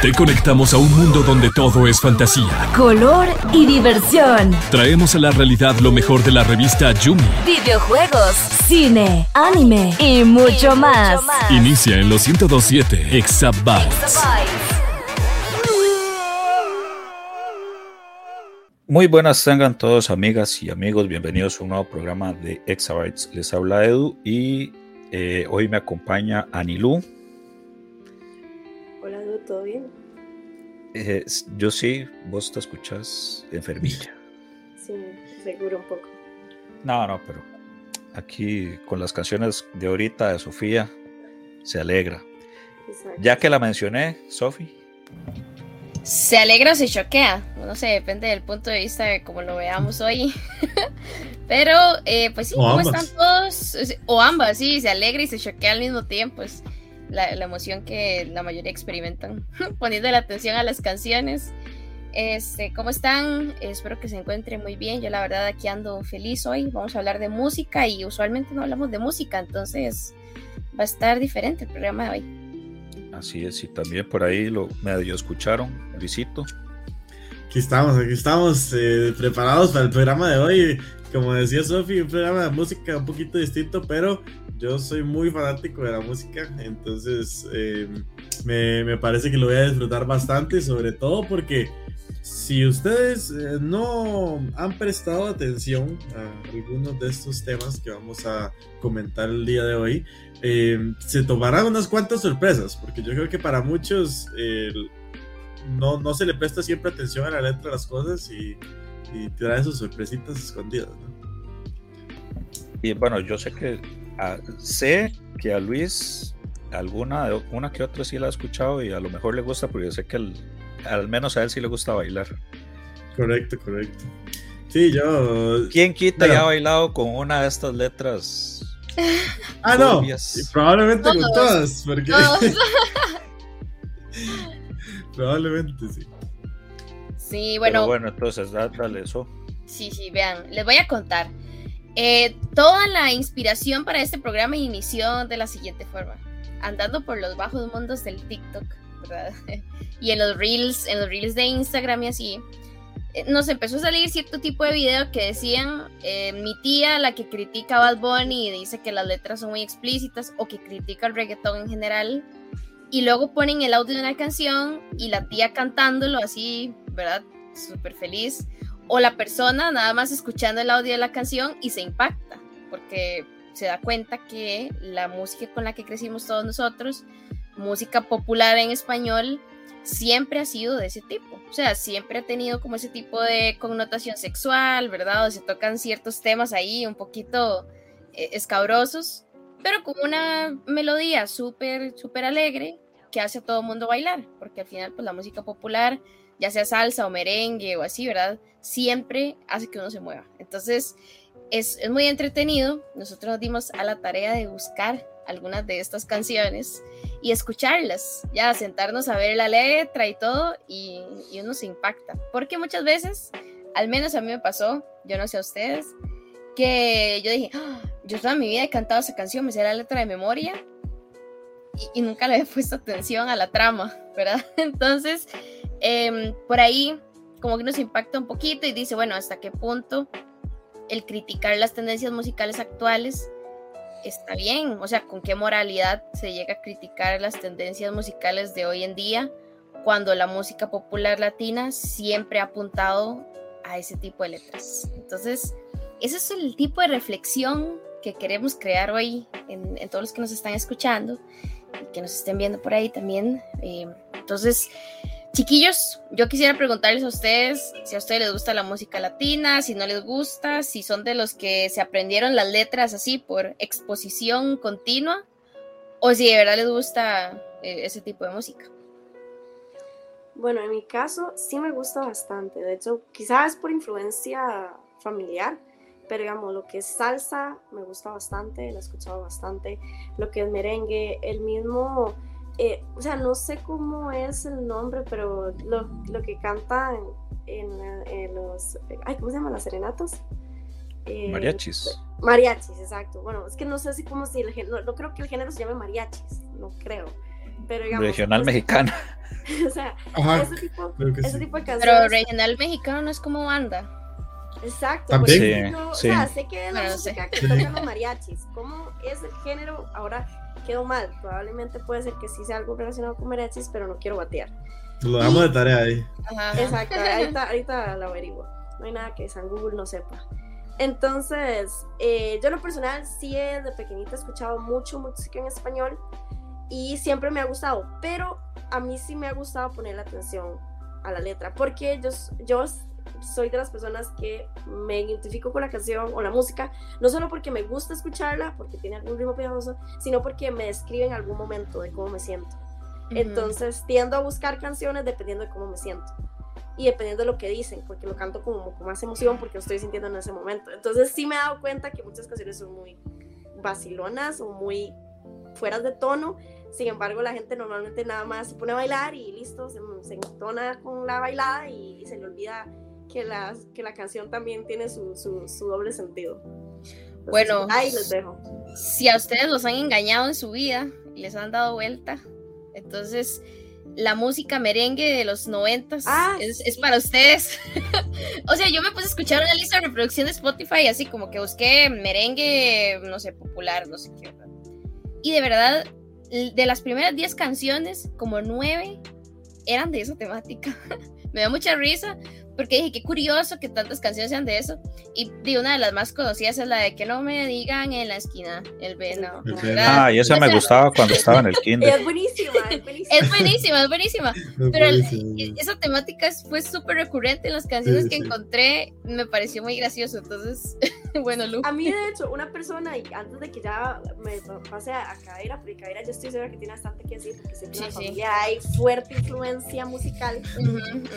Te conectamos a un mundo donde todo es fantasía, color y diversión. Traemos a la realidad lo mejor de la revista Yumi. Videojuegos, cine, anime y mucho, más. Inicia en los 1027 Exabytes. Muy buenas tengan todos amigas y amigos, bienvenidos a un nuevo programa de Exabytes. Les habla Edu y eh, hoy me acompaña Anilú. Hola Edu, ¿todo bien? Eh, yo sí, vos te escuchas enfermilla. Sí, seguro un poco. No, no, pero aquí con las canciones de ahorita de Sofía se alegra. Ya que la mencioné, Sofi. Se alegra o se choquea, no sé, depende del punto de vista de cómo lo veamos hoy. Pero, eh, pues sí, ¿cómo están todos? O ambas, sí, se alegra y se choquea al mismo tiempo. Es la, emoción que la mayoría experimentan poniendo la atención a las canciones. Este, ¿Cómo están? Espero que se encuentren muy bien. Yo la verdad aquí ando feliz hoy. Vamos a hablar de música y usualmente no hablamos de música, entonces va a estar diferente el programa de hoy. Así es, y también por ahí lo medio escucharon, Luisito. Aquí estamos, aquí estamos eh, preparados para el programa de hoy. Como decía Sofi, un programa de música un poquito distinto, pero yo soy muy fanático de la música, entonces eh, me, me, parece que lo voy a disfrutar bastante, sobre todo porque si ustedes eh, no han prestado atención a algunos de estos temas que vamos a comentar el día de hoy, eh, se tomarán unas cuantas sorpresas, porque yo creo que para muchos no, no, se le presta siempre atención a la letra de las cosas y, y trae sus sorpresitas escondidas. Y bueno, yo sé que sé que a Luis alguna, una que otra sí la ha escuchado y a lo mejor le gusta, porque yo sé que al menos a él sí le gusta bailar. Correcto, correcto. Sí, yo. ¿Quién quita y ha bailado con una de estas letras ah, no. probablemente con todas. Porque... probablemente sí. Sí, bueno. bueno, entonces dale eso. Sí, sí, vean, les voy a contar. Eh, toda la inspiración para este programa inició de la siguiente forma: andando por los bajos mundos del TikTok, ¿verdad? y en los reels, en los reels de Instagram y así eh, nos empezó a salir cierto tipo de video que decían eh, mi tía, la que critica a Bad Bunny y dice que las letras son muy explícitas o que critica el reggaetón en general. Y luego ponen el audio de una canción y la tía cantándolo así, ¿verdad? Súper feliz. O la persona nada más escuchando el audio de la canción y se impacta porque se da cuenta que la música con la que crecimos todos nosotros, música popular en español, siempre ha sido de ese tipo. O sea, siempre ha tenido como ese tipo de connotación sexual, ¿verdad? O se tocan ciertos temas ahí un poquito eh, escabrosos, pero con una melodía súper, súper alegre que hace a todo el mundo bailar, porque al final, pues la música popular, ya sea salsa o merengue o así, ¿verdad? Siempre hace que uno se mueva. Entonces, es, es muy entretenido. Nosotros nos dimos a la tarea de buscar algunas de estas canciones y escucharlas, ya sentarnos a ver la letra y todo y, uno se impacta, porque muchas veces, al menos a mí me pasó, yo no sé a ustedes, que yo dije, ah, yo toda mi vida he cantado esa canción, me sé la letra de memoria y, nunca le he puesto atención a la trama, ¿verdad? Entonces, em, por ahí como que nos impacta un poquito y dice, bueno, ¿hasta qué punto el criticar las tendencias musicales actuales está bien, o sea, con qué moralidad se llega a criticar las tendencias musicales de hoy en día cuando la música popular latina siempre ha apuntado a ese tipo de letras. Entonces, ese es el tipo de reflexión que queremos crear hoy en, todos los que nos están escuchando y que nos estén viendo por ahí también. Eh, entonces, Chiquillos, yo quisiera preguntarles a ustedes si a ustedes les gusta la música latina, si no les gusta, si son de los que se aprendieron las letras así por exposición continua, o si de verdad les gusta eh, ese tipo de música. Bueno, en mi caso sí me gusta bastante. De hecho, quizás por influencia familiar, pero digamos, lo que es salsa me gusta bastante, lo he escuchado bastante. Lo que es merengue, el mismo eh, o sea, no sé cómo es el nombre, pero lo, lo que cantan en, los, ay, ¿cómo se llaman? Las serenatos. Eh, mariachis. Mariachis, exacto. Bueno, es que no sé si como si el género, no, creo que el género se llame mariachis, no creo. pero digamos... Regional mexicana. o sea, Ajá, ese, tipo, ese sí. tipo de Pero canciones... regional mexicano no es como banda. Exacto, Sí, o sea, sé que es la Bueno, no sé. música que tocan los mariachis. ¿Cómo es el género? Ahora quedó mal. Probablemente puede ser que sí sea algo relacionado con mariachis, pero no quiero batear. Lo damos de tarea ahí. Ajá. Exacto, ahorita, ahorita lo averiguo. No hay nada que San Google no sepa. Entonces, eh, yo en lo personal sí he, de pequeñita he escuchado mucho música en español y siempre me ha gustado, pero a mí sí me ha gustado poner la atención a la letra, porque yo, yo soy de las personas que me identifico con la canción o la música, no solo porque me gusta escucharla, porque tiene algún ritmo pegajoso, sino porque me describe en algún momento de cómo me siento. Entonces tiendo a buscar canciones dependiendo de cómo me siento y dependiendo de lo que dicen, porque lo canto como con más emoción porque lo estoy sintiendo en ese momento. Entonces sí me he dado cuenta que muchas canciones son muy vacilonas o muy fueras de tono. Sin embargo, la gente normalmente nada más se pone a bailar y listo, se, se entona con la bailada y, y se le olvida que la, que la canción también tiene su, su, su doble sentido. Entonces, Bueno. ahí les dejo. si a ustedes los han engañado en su vida y les han dado vuelta, entonces la música merengue de los noventas Ah, es, es para ustedes. o sea, yo me puse a escuchar una lista de reproducción de Spotify, así como que busqué merengue, no sé, popular, no sé qué. Y de verdad, de las primeras 10 canciones, como 9 eran de esa temática. me da mucha risa porque dije, qué curioso que tantas canciones sean de eso. Y de una de las más conocidas es la de que no me digan en la esquina el venado. Ah, y esa O me sea, gustaba cuando estaba en el kinder. es buenísima, es buenísima. Es buenísima, es buenísima. Pero el- esa temática fue súper recurrente en las canciones Sí, que sí. encontré. Me pareció muy gracioso. Entonces, bueno, Lu. A mí, de hecho, una persona, y antes de que ya me pase a, a Cadeira, porque Cadeira yo estoy segura que tiene bastante que decir, porque sé que en la Sí, sí. familia hay fuerte influencia musical.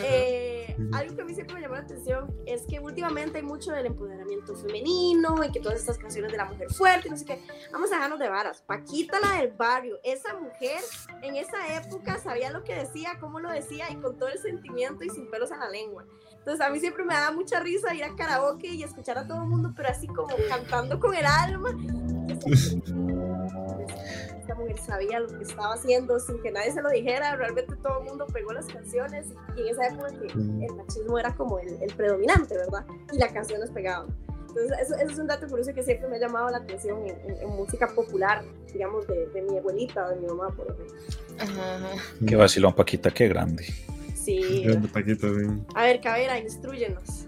Eh, algo que a mí siempre me llamó la atención es que últimamente hay mucho del empoderamiento femenino y que todas estas canciones de la mujer fuerte, no sé qué. Vamos a dejarnos de varas. Paquita, la del barrio, esa mujer en esa época sabía lo que decía, cómo lo decía y con todo el sentimiento y sin pelos en la lengua. Entonces a mí siempre me da mucha risa ir a karaoke y escuchar a todo el mundo, pero así como cantando con el alma. Esta mujer sabía lo que estaba haciendo sin que nadie se lo dijera. Realmente todo el mundo pegó las canciones y en esa época que el machismo era como el, el predominante, ¿verdad? Y las canciones pegaban. Entonces, eso, eso es un dato curioso que siempre me ha llamado la atención en, en- en música popular, digamos, de, de mi abuelita o de mi mamá, por ejemplo. Ajá, ajá. Qué vacilón, Paquita, qué grande. Sí. Grande Paquito, sí. A ver, Cabera, instruyenos.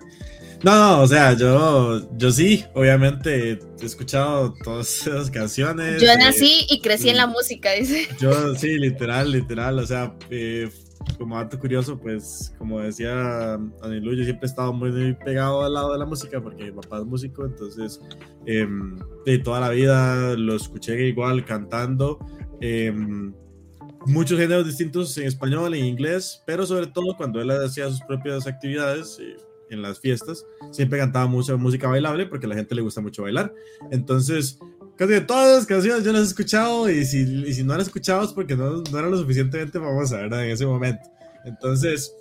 No, no, o sea, yo, yo sí, obviamente he escuchado todas esas canciones. Yo eh, nací y crecí en mm. la música, dice. Yo sí, literal, literal, o sea, eh, como dato curioso, pues como decía Anilu, yo siempre he estado muy, muy pegado al lado de la música porque mi papá es músico, entonces em, de toda la vida lo escuché igual cantando. em, muchos géneros distintos en español, en inglés, pero sobre todo cuando él hacía sus propias actividades eh, en las fiestas, siempre cantaba mucha música bailable porque a la gente le gusta mucho bailar. Entonces, casi de todas las canciones yo las he escuchado y si, y si no las he escuchado es porque no, no eran lo suficientemente famosas, ¿verdad? En ese momento. Entonces,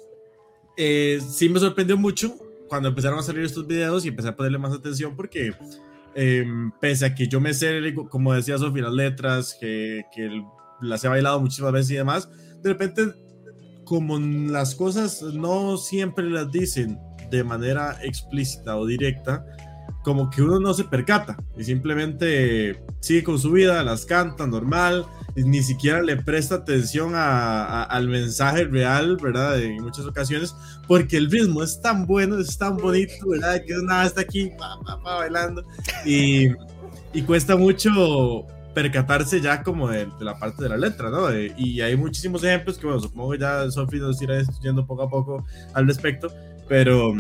eh, sí me sorprendió mucho cuando empezaron a salir estos videos y empecé a ponerle más atención porque eh, pese a que yo me sé, como decía Sofía, las letras, que, que las he bailado muchísimas veces y demás, de repente, como las cosas no siempre las dicen de manera explícita o directa, como que uno no se percata y simplemente sigue con su vida, las canta normal, y ni siquiera le presta atención a- a- al mensaje real, ¿verdad? En muchas ocasiones, porque el ritmo es tan bueno, es tan bonito, ¿verdad? Que nada está aquí pa, pa, pa, bailando y, y cuesta mucho percatarse ya como de, de la parte de la letra, ¿no? Eh, y hay muchísimos ejemplos que, bueno, supongo ya Sofi nos irá estudiando poco a poco al respecto, pero,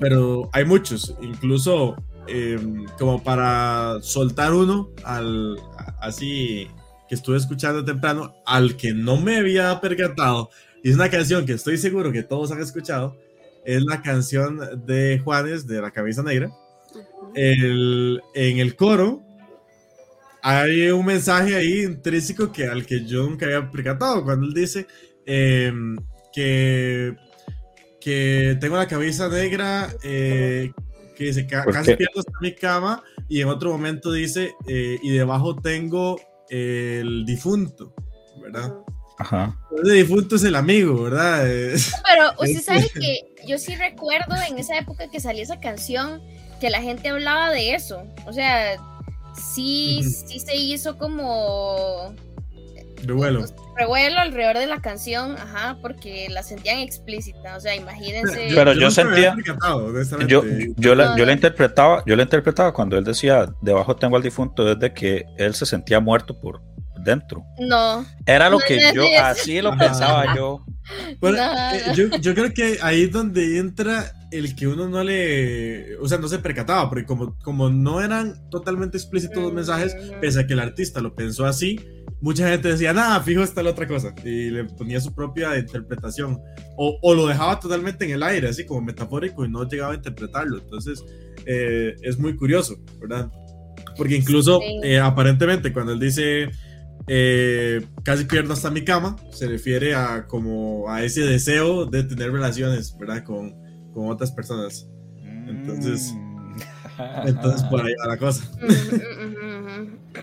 pero hay muchos, incluso eh, como para soltar uno al así que estuve escuchando temprano, al que no me había percatado, y es una canción que estoy seguro que todos han escuchado, es la canción de Juanes de La Camisa Negra. El, en el coro hay un mensaje ahí intrínseco que al que yo nunca había percatado cuando él dice eh, que que tengo la camisa negra eh, que dice "Ca- ¿Por casi qué? pierdo hasta mi cama y en otro momento dice eh, y debajo tengo el difunto ¿verdad? Ajá. El difunto es el amigo, ¿verdad? Pero usted sabe que yo sí recuerdo en esa época que salió esa canción que la gente hablaba de eso. O sea, sí, sí se hizo como Revuelo. revuelo alrededor de la canción, ajá, porque la sentían explícita. O sea, imagínense. Pero yo sentía-. Yo, yo, la, yo la interpretaba, yo la interpretaba cuando él decía debajo tengo al difunto desde que él se sentía muerto por dentro. No, Era lo No, que yo así lo Ajá. pensaba yo. Bueno, No, eh, yo, yo creo que ahí es donde entra el que uno no le, o sea, no se percataba, porque como, como no eran totalmente explícitos los mensajes, Ujú. pese a que el artista lo pensó así, mucha gente decía, nada, fijo, está la otra cosa, y le ponía su propia interpretación, o, o lo dejaba totalmente en el aire, así como metafórico, y no llegaba a interpretarlo, entonces eh, es muy curioso, ¿verdad? Porque incluso, Sí. eh, aparentemente, cuando él dice... eh, casi pierdo hasta mi cama, se refiere a como a ese deseo de tener relaciones, ¿verdad? Con, con otras personas. Entonces- Mm. Entonces por ahí va la cosa.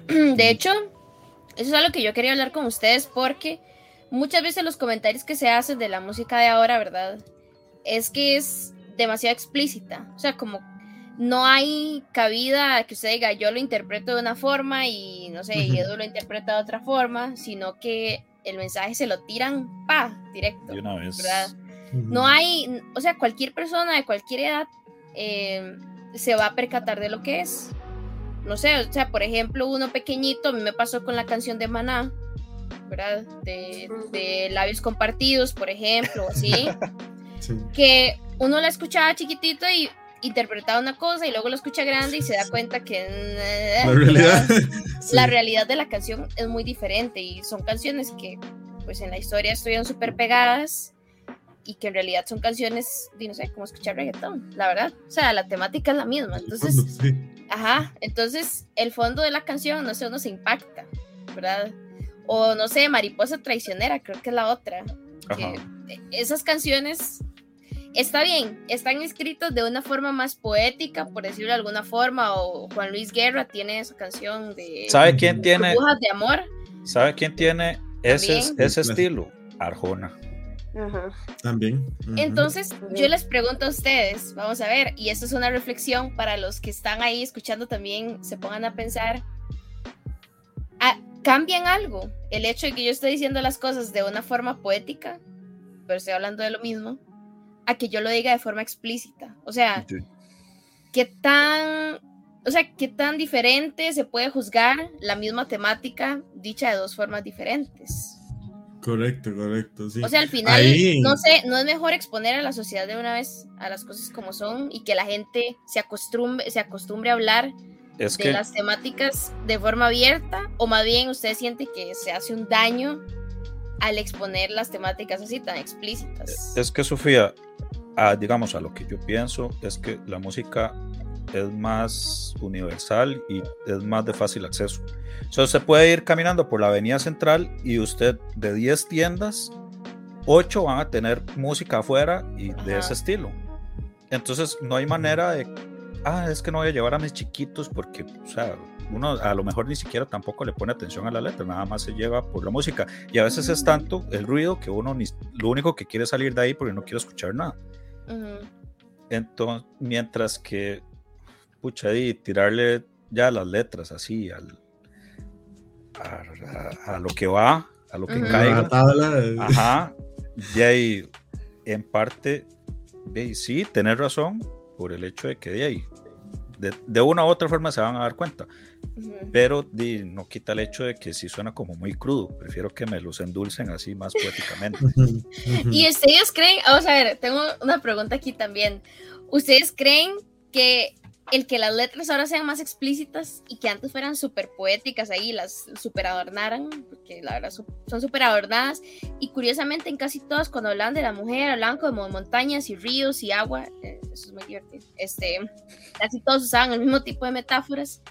De hecho, eso es algo que yo quería hablar con ustedes porque muchas veces los comentarios que se hacen de la música de ahora, ¿verdad? Es que es demasiado explícita. O sea, como no hay cabida a que usted diga yo lo interpreto de una forma y no sé, y Ujú. Edu lo interpreta de otra forma, sino que el mensaje se lo tiran, pa, directo. De una vez. ¿verdad? No hay, o sea, cualquier persona de cualquier edad eh, se va a percatar de lo que es. No sé, o sea, por ejemplo, uno pequeñito, a mí me pasó con la canción de Maná, ¿verdad? De, de labios compartidos, por ejemplo, así, Sí. que uno la escuchaba chiquitito y interpretaba una cosa y luego lo escucha grande y se da cuenta que eh, La realidad. sí. la realidad de la canción es muy diferente y son canciones que pues en la historia estuvieron súper pegadas y que en realidad son canciones, no sé, como escuchar reggaetón, la verdad. O sea, la temática es la misma. Entonces, Sí. ajá, entonces el fondo de la canción, no sé, uno se impacta, ¿verdad? O no sé, Mariposa Traicionera, creo que es la otra. Que esas canciones está bien, están escritas de una forma más poética, por decirlo de alguna forma, o Juan Luis Guerra tiene esa canción de ¿Sabe quién tiene, de Amor. sabe quién tiene ese, También. ese estilo? Arjona. Ajá. También. Entonces, yo les pregunto a ustedes, vamos a ver, y esto es una reflexión para los que están ahí escuchando también, se pongan a pensar, ¿cambian algo? El hecho de que yo estoy diciendo las cosas de una forma poética, pero estoy hablando de lo mismo, a que yo lo diga de forma explícita. O sea, ¿qué tan, o sea, qué tan diferente se puede juzgar la misma temática dicha de dos formas diferentes? Correcto, correcto, sí. O sea, al final, Ahí- no sé, no es mejor exponer a la sociedad de una vez a las cosas como son y que la gente se acostumbre, se acostumbre a hablar Es de que las temáticas de forma abierta o más bien usted siente que se hace un daño al exponer las temáticas así tan explícitas. Es que Sofía, a, digamos, a lo que yo pienso es que la música es más universal y es más de fácil acceso. Sea, usted puede ir caminando por la avenida central y usted de 10 tiendas, 8 van a tener música afuera y de Ajá. ese estilo. Entonces no hay manera de, ah, es que no voy a llevar a mis chiquitos porque, o sea, uno a lo mejor ni siquiera tampoco le pone atención a la letra, nada más se lleva por la música. Y a veces es tanto el ruido que uno ni, lo único que quiere es salir de ahí porque no quiere escuchar nada. Entonces, mientras que, pucha, y tirarle ya las letras así al, a, a- a lo que va, a lo que. La caiga. tabla, eh, Ajá. Y ahí, en parte, de sí, tener razón por el hecho de que de ahí, de, de una u otra forma se van a dar cuenta, pero di, no quita el hecho de que sí suena como muy crudo. Prefiero que me los endulcen así más poéticamente. Y ustedes creen, vamos a ver, tengo una pregunta aquí también. ¿Ustedes creen que el que las letras ahora sean más explícitas y que antes fueran súper poéticas ahí, las súper adornaran, porque la verdad son- súper adornadas, y curiosamente en casi todas cuando hablaban de la mujer, hablaban como de montañas y ríos y agua, eh, eso es muy divertido, este, casi todos usaban el mismo tipo de metáforas.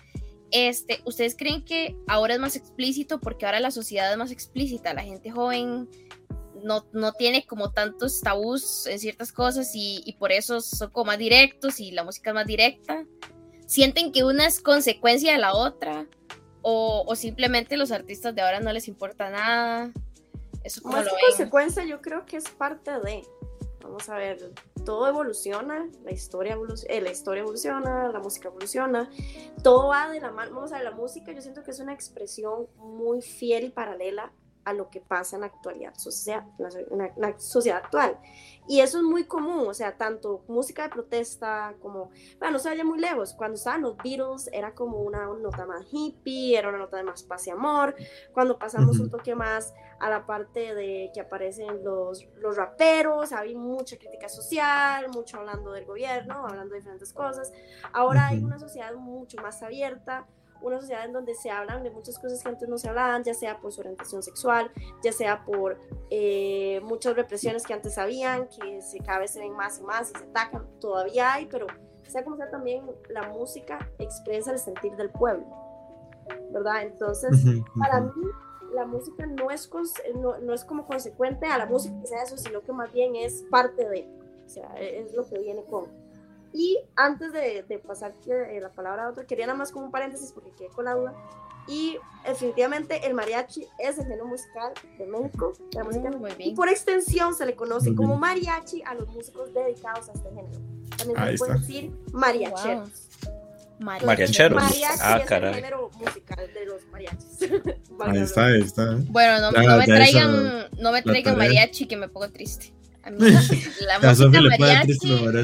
Este, ¿Ustedes creen que ahora es más explícito porque ahora la sociedad es más explícita? La gente joven no, no tiene como tantos tabús en ciertas cosas y, y por eso son como más directos y la música es más directa. ¿Sienten que una es consecuencia de la otra? o, o simplemente los artistas de ahora no les importa nada. Eso como Más lo consecuencia, yo creo que es parte de. Vamos a ver, todo evoluciona, la historia, evolu- eh, la historia evoluciona, la música evoluciona, todo va de la mano. Vamos a ver, la música yo siento que es una expresión muy fiel y paralela a lo que pasa en la actualidad, social, en la, en sociedad actual. Y eso es muy común, o sea, tanto música de protesta como, bueno, no se vaya muy lejos, cuando estaban los Beatles era como una nota más hippie, era una nota de más paz y amor, cuando pasamos un toque más a la parte de que aparecen los, los raperos, había mucha crítica social, mucho hablando del gobierno, hablando de diferentes cosas. Ahora hay una sociedad mucho más abierta, una sociedad en donde se hablan de muchas cosas que antes no se hablaban, ya sea por su orientación sexual, ya sea por eh, muchas represiones que antes habían, que se, cada vez se ven más y más y se atacan, todavía hay, pero sea como sea también la música expresa el sentir del pueblo, ¿verdad? Entonces, para mí la música no es, no, no es como consecuente a la música que sea eso, sino que más bien es parte de, o sea, es lo que viene con. Y antes de, de pasar eh, la palabra a otro, quería nada más como un paréntesis porque quedé con la duda. Y definitivamente el mariachi es el género musical de México, de la música muy y por extensión se le conoce como mariachi a los músicos dedicados a este género. También se Ahí le puede está. decir mariacheros. Mariachi. Mariacheros. Mariachi Ah, es caray. el género musical de los mariachis. Ahí está, ahí está. Bueno, no, Ya, no me traigan, esa- no me traigan mariachi que me pongo triste. A mí la, música mariachi,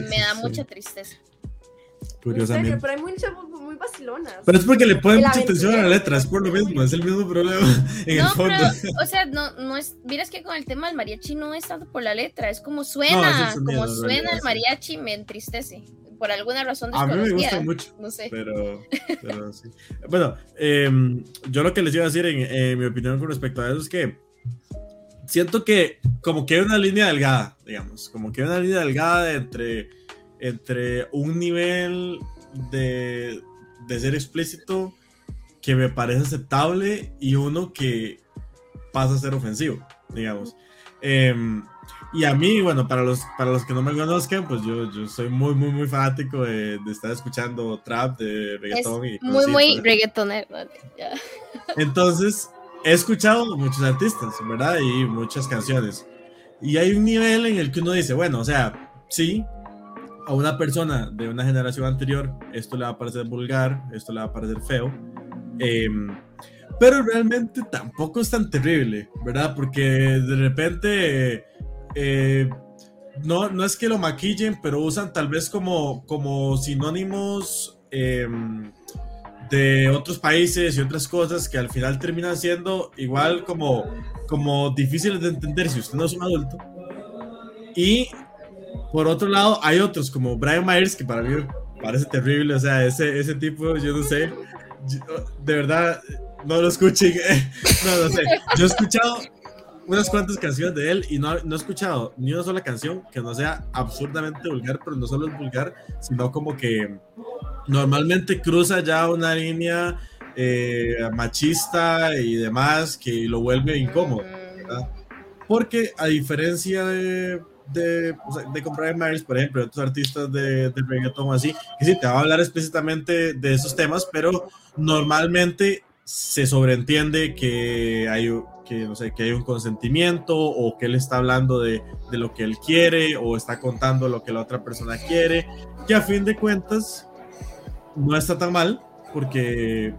me da mucha tristeza. Serio, Curiosamente. pero hay muchas muy, vacilonas. Pero es porque le ponen mucha atención a la letra, es por lo mismo, es el mismo problema en No, el fondo. pero, o sea, no, no es, miras que con el tema del mariachi no es tanto por la letra, es como No, suena, es como en suena realidad, el sí. mariachi me entristece, por alguna razón A mí me gusta mucho. No sé. Pero, pero sí. Bueno, em, yo lo que les iba a decir en, en mi opinión con respecto a eso es que siento que como que hay una línea delgada, digamos, como que hay una línea delgada entre, entre un nivel de, de ser explícito que me parece aceptable y uno que pasa a ser ofensivo, digamos. Em, y a mí, bueno, para los, para los que no me conozcan, pues yo, yo soy muy, muy, muy fanático de, de estar escuchando trap, de Es reggaetón y muy, muy reggaetonero. Entonces, he escuchado muchos artistas, ¿verdad? Y muchas canciones. Y hay un nivel en el que uno dice, bueno, o sea, sí, a una persona de una generación anterior esto le va a parecer vulgar, esto le va a parecer feo, em, pero realmente tampoco es tan terrible, ¿verdad? Porque de repente eh, no, no es que lo maquillen, pero usan tal vez como, como sinónimos em, de otros países y otras cosas que al final terminan siendo igual como, como difíciles de entender si usted no es un adulto. Y por otro lado, hay otros como Brian Myers, que para mí parece terrible, o sea, ese, ese tipo, yo no sé, yo- de verdad, no lo escuchen, no, no sé, yo he escuchado unas cuantas canciones de él y no, no he escuchado ni una sola canción que no sea absurdamente vulgar, pero no solo es vulgar, sino como que normalmente cruza ya una línea eh, machista y demás que lo vuelve incómodo. ¿verdad? Porque a diferencia de, de, de con Brian Myers, por ejemplo, de otros artistas de, de reggaeton así, que sí, te va a hablar explícitamente de esos temas, pero normalmente se sobreentiende que hay, que, no sé, que hay un consentimiento o que él está hablando de, de lo que él quiere o está contando lo que la otra persona quiere, que a fin de cuentas no está tan mal porque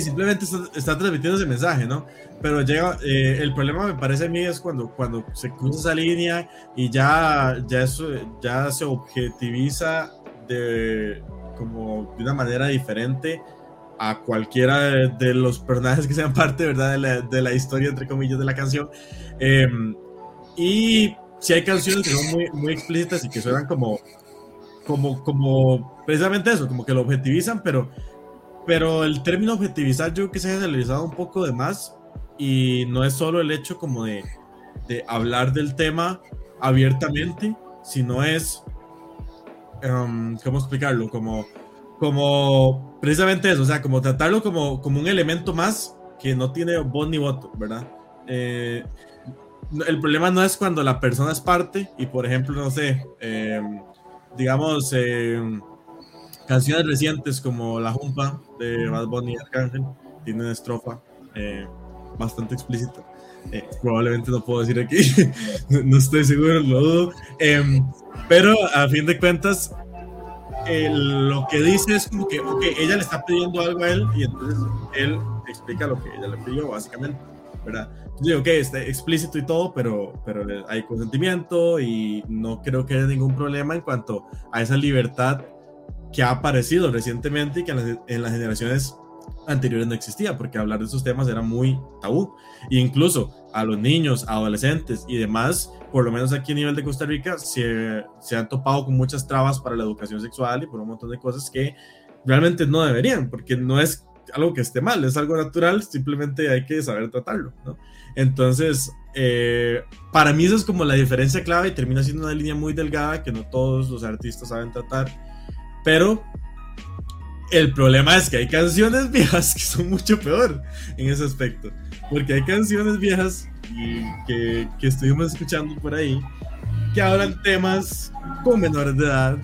simplemente está, transmitiendo ese mensaje, ¿no? Pero llega, eh, el problema me parece a mí es cuando, cuando se cruza esa línea y ya, ya, eso, ya se objetiviza de, como de una manera diferente a cualquiera de, los personajes que sean parte, ¿verdad? De la, de la historia, entre comillas, de la canción. Eh, y si hay canciones que son muy, muy explícitas y que suenan como, como, como, precisamente eso, como que lo objetivizan, pero, pero el término objetivizar yo creo que se ha generalizado un poco de más y no es solo el hecho como de, de hablar del tema abiertamente, sino es, um, ¿cómo explicarlo? Como, como precisamente eso, o sea, como tratarlo como, como un elemento más que no tiene voz ni voto, ¿verdad? Eh, el problema no es cuando la persona es parte y, por ejemplo, no sé, eh, digamos, eh, canciones recientes como La Jumpa de Bad Bunny y Arcángel, tiene una estrofa eh, bastante explícita. Eh, probablemente no puedo decir aquí, no estoy seguro, lo dudo. Em, pero a fin de cuentas, lo que dice es como que ella le está pidiendo algo a él y entonces él explica lo que ella le pidió, básicamente. ¿Verdad? Digo, ok, está explícito y todo, pero, pero hay consentimiento y no creo que haya ningún problema en cuanto a esa libertad que ha aparecido recientemente y que en las, generaciones anteriores no existía, porque hablar de esos temas era muy tabú. E incluso a los niños, adolescentes y demás, por lo menos aquí a nivel de Costa Rica, se, se han topado con muchas trabas para la educación sexual y por un montón de cosas que realmente no deberían, porque no es algo que esté mal, es algo natural, simplemente hay que saber tratarlo, ¿no? Entonces, eh, para mí eso es como la diferencia clave y termina siendo una línea muy delgada que no todos los artistas saben tratar, pero el problema es que hay canciones viejas que son mucho peor en ese aspecto, porque hay canciones viejas que, que estuvimos escuchando por ahí que hablan temas con menores de edad,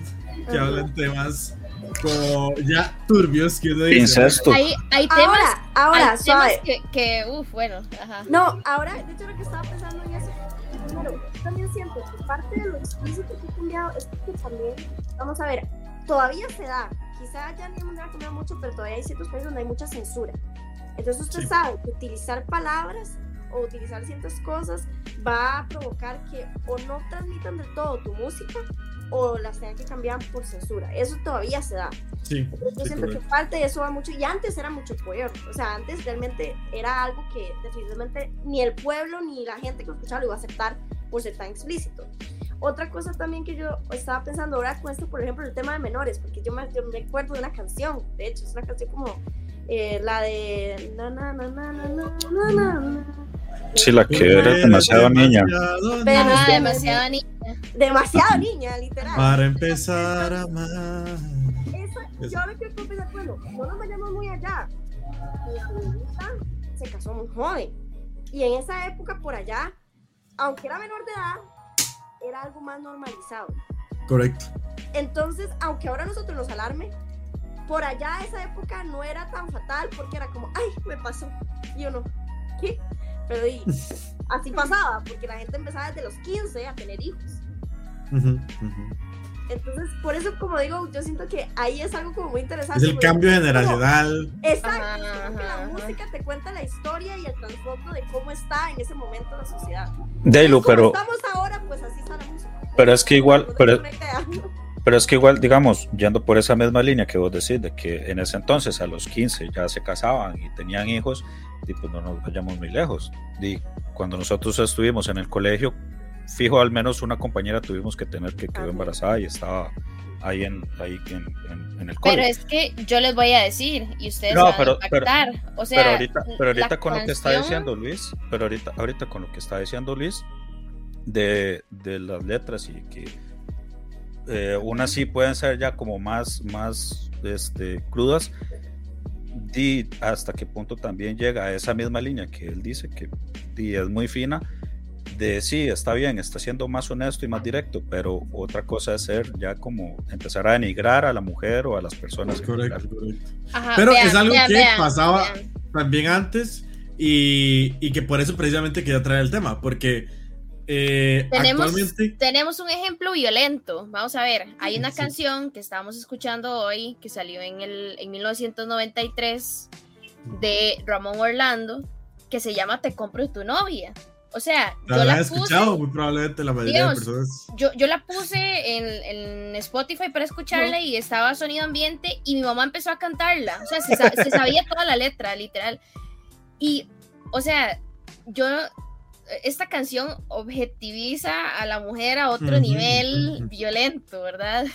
que hablan temas como ya turbios que Incesto. Hay, hay temas, ahora, ahora, hay que, que uff, bueno, ajá. No, ahora, de hecho, lo que estaba pensando en eso, primero, también siento que parte de lo explícito que he cambiado es que también, vamos a ver, todavía se da, quizá ya ni ha cambiado mucho, pero todavía hay ciertos países donde hay mucha censura. Entonces usted sabe que utilizar palabras o utilizar ciertas cosas va a provocar que o no transmitan del todo tu música o las tengan que cambiar por censura. Eso todavía se da. Sí, yo siento que parte de eso va mucho y antes era mucho peor. O sea, antes realmente era algo que definitivamente ni el pueblo ni la gente que lo escuchaba lo iba a aceptar por ser tan explícito. Otra cosa también que yo estaba pensando ahora con esto, por ejemplo, el tema de menores, porque yo me, yo me recuerdo de una canción, de hecho, es una canción como eh, la de... Na, na, na, na, na, na, na, Sí, la que era demasiado niña. demasiado niña. Demasiado niña, literal. Para empezar a amar. yo ahora quiero pensar, bueno, no nos vayamos muy allá. Mi abuelita se casó muy joven. Y en esa época por allá, aunque era menor de edad, era algo más normalizado. Correcto. Entonces, aunque ahora nosotros nos alarme, por allá esa época no era tan fatal porque era como, ay, me pasó. Y uno, ¿qué? Pero así pasaba, porque la gente empezaba desde los 15 a tener hijos. Entonces, por eso, como digo, yo siento que ahí es algo como muy interesante. Es el cambio generacional. Exacto, que la música te cuenta la historia y el trasfondo de cómo está en ese momento la sociedad. Deilu, pero. estamos ahora, pues así está la música. Pero es que igual. Pero, pero es que igual, digamos, yendo por esa misma línea que vos decís, de que en ese entonces a los 15 ya se casaban y tenían hijos, y pues no nos vayamos muy lejos. Y cuando nosotros estuvimos en el colegio, fijo, al menos una compañera tuvimos que tener que quedó embarazada y estaba ahí en, ahí en, el colegio. Pero es que yo les voy a decir y ustedes no, van pero, a o sea, pero ahorita, pero ahorita con lo que está diciendo Luis, pero ahorita, ahorita con lo que está diciendo Luis de, de las letras y que eh, unas sí pueden ser ya como más, más este, crudas, y hasta qué punto también llega a esa misma línea que él dice que es muy fina de sí, está bien, está siendo más honesto y más directo, pero otra cosa es ser ya como empezar a denigrar a la mujer o a las personas. Correcto, correcto. pero es algo que pasaba también antes y, y, que por eso precisamente quería traer el tema, porque eh, tenemos, tenemos un ejemplo violento. Vamos a ver, hay una canción que estábamos escuchando hoy que salió en, el, en 1993 de Ramón Orlando que se llama Te compro tu novia. O sea, yo la he escuchado muy probablemente la mayoría de personas. Yo, yo la puse en, en Spotify para escucharla y estaba sonido ambiente y mi mamá empezó a cantarla. O sea, se, se sabía toda la letra, literal. Y, o sea, yo esta canción objetiviza a la mujer a otro nivel violento, ¿verdad?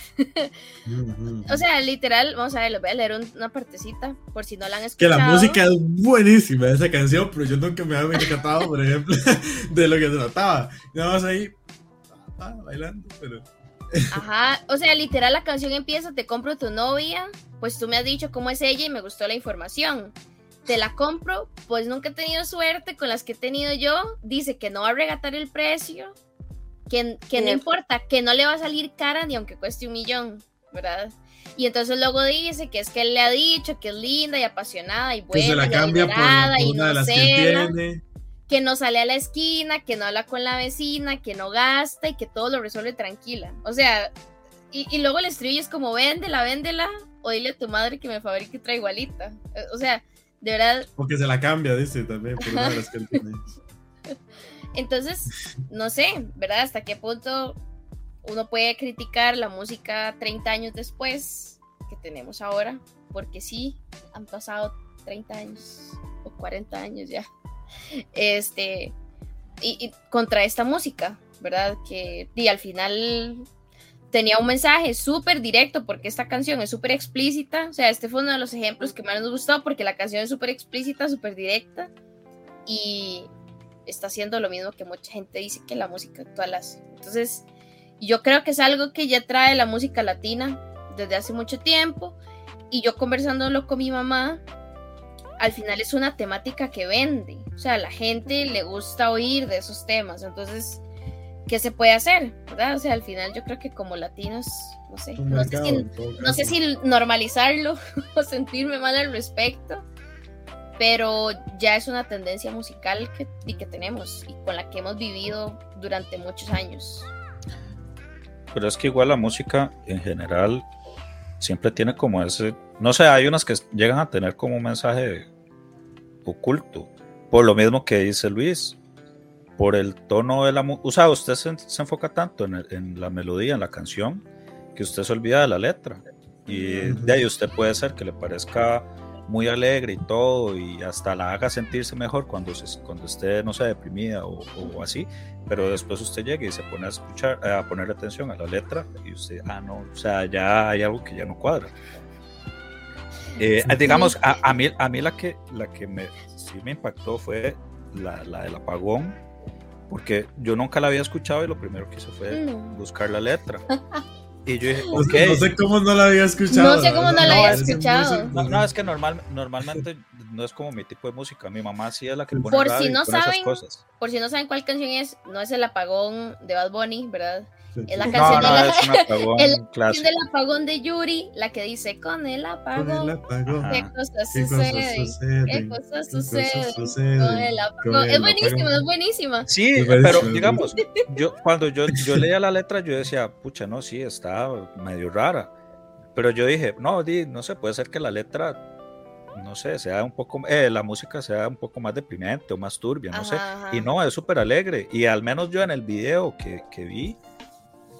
o sea, literal, vamos a ver, les voy a leer una partecita por si no la han escuchado. Que la música es buenísima esa canción, pero yo nunca me había encantado, por ejemplo, de lo que se trataba. Nada más ahí ah, bailando, pero... Ajá, o sea, literal la canción empieza, te compro tu novia, pues tú me has dicho cómo es ella y me gustó la información te la compro, pues nunca he tenido suerte con las que he tenido yo, dice que no va a regatar el precio, que, que no importa, que no le va a salir cara ni aunque cueste un millón. ¿verdad? Y entonces luego dice que es que él le ha dicho que es linda y apasionada y buena que se la y cambia por, y de las que nocela, tiene. que no sale a la esquina, que no habla con la vecina, que no gasta y que todo lo resuelve tranquila. O sea, y, y luego el estribillo es como, véndela, véndela, o dile a tu madre que me fabrique otra igualita. O sea, de verdad, O que se la cambia, dice también, por una de las entonces, no sé, ¿verdad? ¿Hasta qué punto uno puede criticar la música 30 años después que tenemos ahora? Porque sí, han pasado 30 años o 40 años ya. Este, y, y contra esta música, ¿verdad? Que y al final tenía un mensaje súper directo porque esta canción es súper explícita. O sea, este fue uno de los ejemplos que más nos gustó porque la canción es súper explícita, súper directa y está haciendo lo mismo que mucha gente dice que la música actual hace. Entonces, yo creo que es algo que ya trae la música latina desde hace mucho tiempo y yo conversándolo con mi mamá, al final es una temática que vende. O sea, a la gente le gusta oír de esos temas. Entonces, ¿qué se puede hacer? ¿Verdad? O sea, al final yo creo que como latinos, no sé, no sé, si, no sé normalizarlo o sentirme mal al respecto, pero ya es una tendencia musical que, y que tenemos y con la que hemos vivido durante muchos años. Pero es que igual la música en general siempre tiene como ese, no sé, hay unas que llegan a tener como un mensaje oculto, por lo mismo que dice Luis, por el tono de la música, o sea, usted se, se enfoca tanto en, el- en la melodía, en la canción, que usted se olvida de la letra. Y de ahí usted puede ser que le parezca muy alegre y todo, y hasta la haga sentirse mejor cuando, se, cuando esté, no sé, deprimida o, o así, pero después usted llega y se pone a escuchar, a poner atención a la letra, y usted, ah, no, o sea, ya hay algo que ya no cuadra. Eh, digamos, a, a mí, a mí la que, la que me, sí me impactó fue la, la del apagón, porque yo nunca la había escuchado y lo primero que hice fue No. buscar la letra. Y yo dije, No ok. sé, no sé cómo no la había escuchado. No sé cómo no la había escuchado. No, no, es que normal, normalmente no es como mi tipo de música. Mi mamá sí es la que pone Por si no pone esas saben, cosas. Por si no saben cuál canción es, no es el apagón de Bad Bunny, ¿verdad? Es la No, canción no, de la- es un apagón el- Es clásico. del apagón de Yuri, la que dice con el Con apagón. el apagón. ¿Qué cosas ¿Qué cosas suceden? ¿Qué suceden? cosas ¿Qué cosas suceden? suceden? Con el Con apagón. el Es buenísima, es buenísima. Sí, parece pero digamos, yo cuando yo, yo leía la letra, yo decía, pucha, no, sí, está medio rara. Pero yo dije, no, di, no sé, puede ser que la letra, no sé, sea un poco, eh, la música sea un poco más deprimente o más turbia, no sé. Ajá, ajá. Y no, es súper alegre. Y al menos yo en el video que, que vi,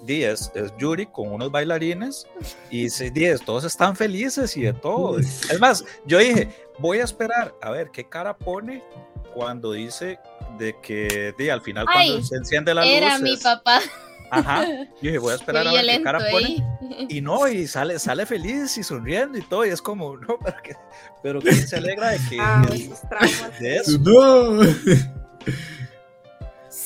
di, es, es Yuri con unos bailarines y sí, di, es- todos están felices y de todo. Es más, yo dije, voy a esperar a ver qué cara pone cuando dice de que di, al final cuando Ay, se enciende la luz. Era mi es- papá. Ajá. Yo dije, voy a Qué esperar a ver qué cara pone. Y no, y sale, sale feliz y sonriendo y todo. Y es como, no, pero, que, pero ¿quién se alegra de que Ah, de- de eso? No,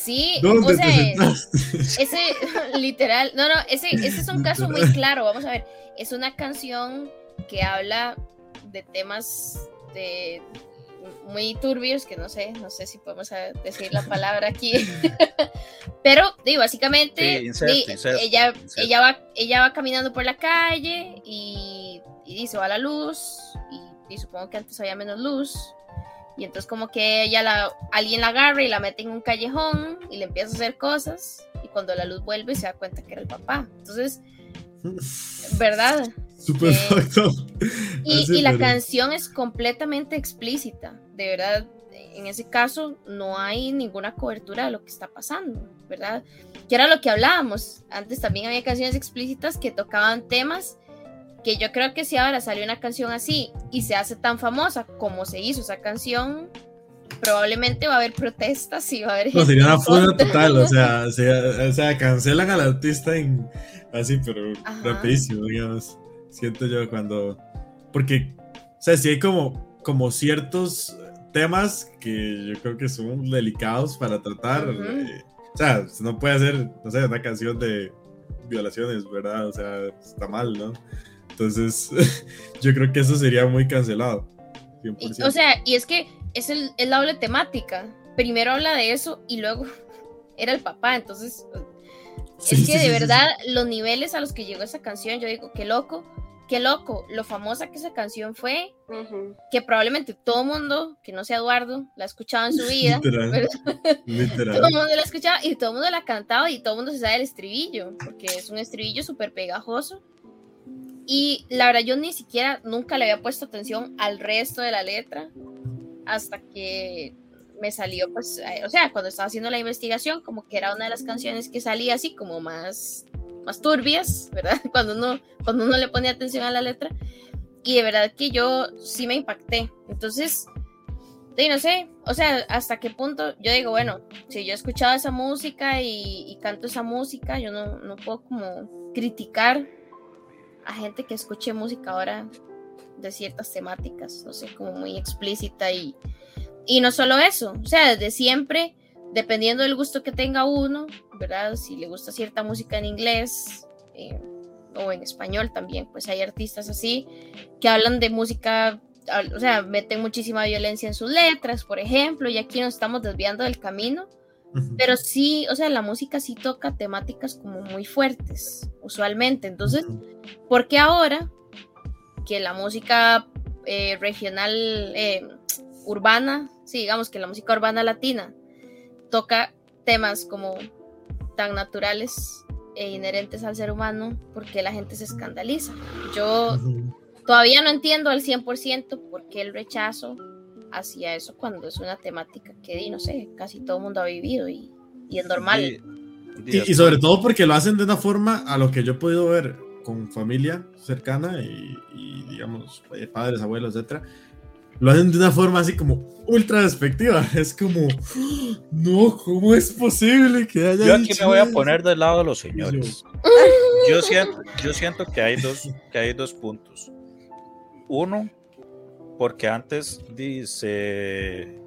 Sí, ¿dónde o sea, te sentaste? ese literal, no, no, ese, ese es un caso muy claro. Vamos a ver, es una canción que habla de temas de muy turbios, que no sé, no sé si podemos decir la palabra aquí. Pero, digo, básicamente, Sí, di, ella, ella va, ella va caminando por la calle y, y se va la luz, y, y supongo que antes había menos luz. Y entonces como que ella la, alguien la agarra y la mete en un callejón y le empieza a hacer cosas. Y cuando la luz vuelve se da cuenta que era el papá. Entonces, ¿verdad? Super Eh. Y, y la pero- canción es completamente explícita. De verdad, en ese caso no hay ninguna cobertura de lo que está pasando, ¿verdad? Que era lo que hablábamos. Antes también había canciones explícitas que tocaban temas que yo creo que si ahora salió una canción así y se hace tan famosa como se hizo esa canción, probablemente va a haber protestas y va a haber No, sería una fuga total, o sea, se- o sea, cancelan al artista en así, pero Ajá. rapidísimo, digamos. Siento yo cuando. Porque, o sea, sí hay como, como ciertos temas que yo creo que son delicados para tratar. Ujú. eh, o sea, no puede ser, no sé, una canción de violaciones, ¿verdad? O sea, está mal, ¿no? Entonces, yo creo que eso sería muy cancelado. Y- 100%. o sea, y es que es, el, es la doble temática. Primero habla de eso y luego era el papá. Entonces, es que de verdad los niveles a los que llegó esa canción, yo digo, qué loco, qué loco, lo famosa que esa canción fue, que probablemente todo mundo, que no sea Eduardo, la ha escuchado en su vida. Literal. todo el mundo la ha escuchado y todo el mundo la ha cantado y todo el mundo se sabe el estribillo, porque es un estribillo súper pegajoso. Y la verdad, yo ni siquiera nunca le había puesto atención al resto de la letra hasta que me salió, pues, eh, o sea, cuando estaba haciendo la investigación, como que era una de las canciones que salía así como más, más turbias, ¿verdad? Cuando uno, cuando uno le pone atención a la letra. Y de verdad que yo sí me impacté. Entonces, de, no sé, o sea, hasta qué punto yo digo, bueno, si yo he escuchado esa música y, y canto esa música, yo no, no puedo como criticar a gente que escuche música ahora de ciertas temáticas, no sé, como muy explícita y, y no solo eso, o sea, desde siempre, dependiendo del gusto que tenga uno, ¿verdad? Si le gusta cierta música en inglés eh, o en español también, pues hay artistas así que hablan de música, o sea, meten muchísima violencia en sus letras, por ejemplo, y aquí nos estamos desviando del camino, pero sí, o sea, la música sí toca temáticas como muy fuertes, usualmente. Entonces, ¿por qué ahora que la música eh, regional eh, urbana, sí, digamos que la música urbana latina toca temas como tan naturales e inherentes al ser humano, porque la gente se escandaliza? Yo todavía no entiendo al 100% por qué el rechazo hacia eso cuando es una temática que, no sé, casi todo el mundo ha vivido y, y es normal. Y, sobre todo porque lo hacen de una forma a lo que yo he podido ver con familia cercana y, digamos, eh, padres, abuelos, etcétera, lo hacen de una forma así como ultra despectiva. Es como, no, ¿cómo es posible que haya. Yo aquí me voy a poner del lado de los señores. Yo siento, yo siento que, hay dos, que hay dos puntos. Uno, porque antes se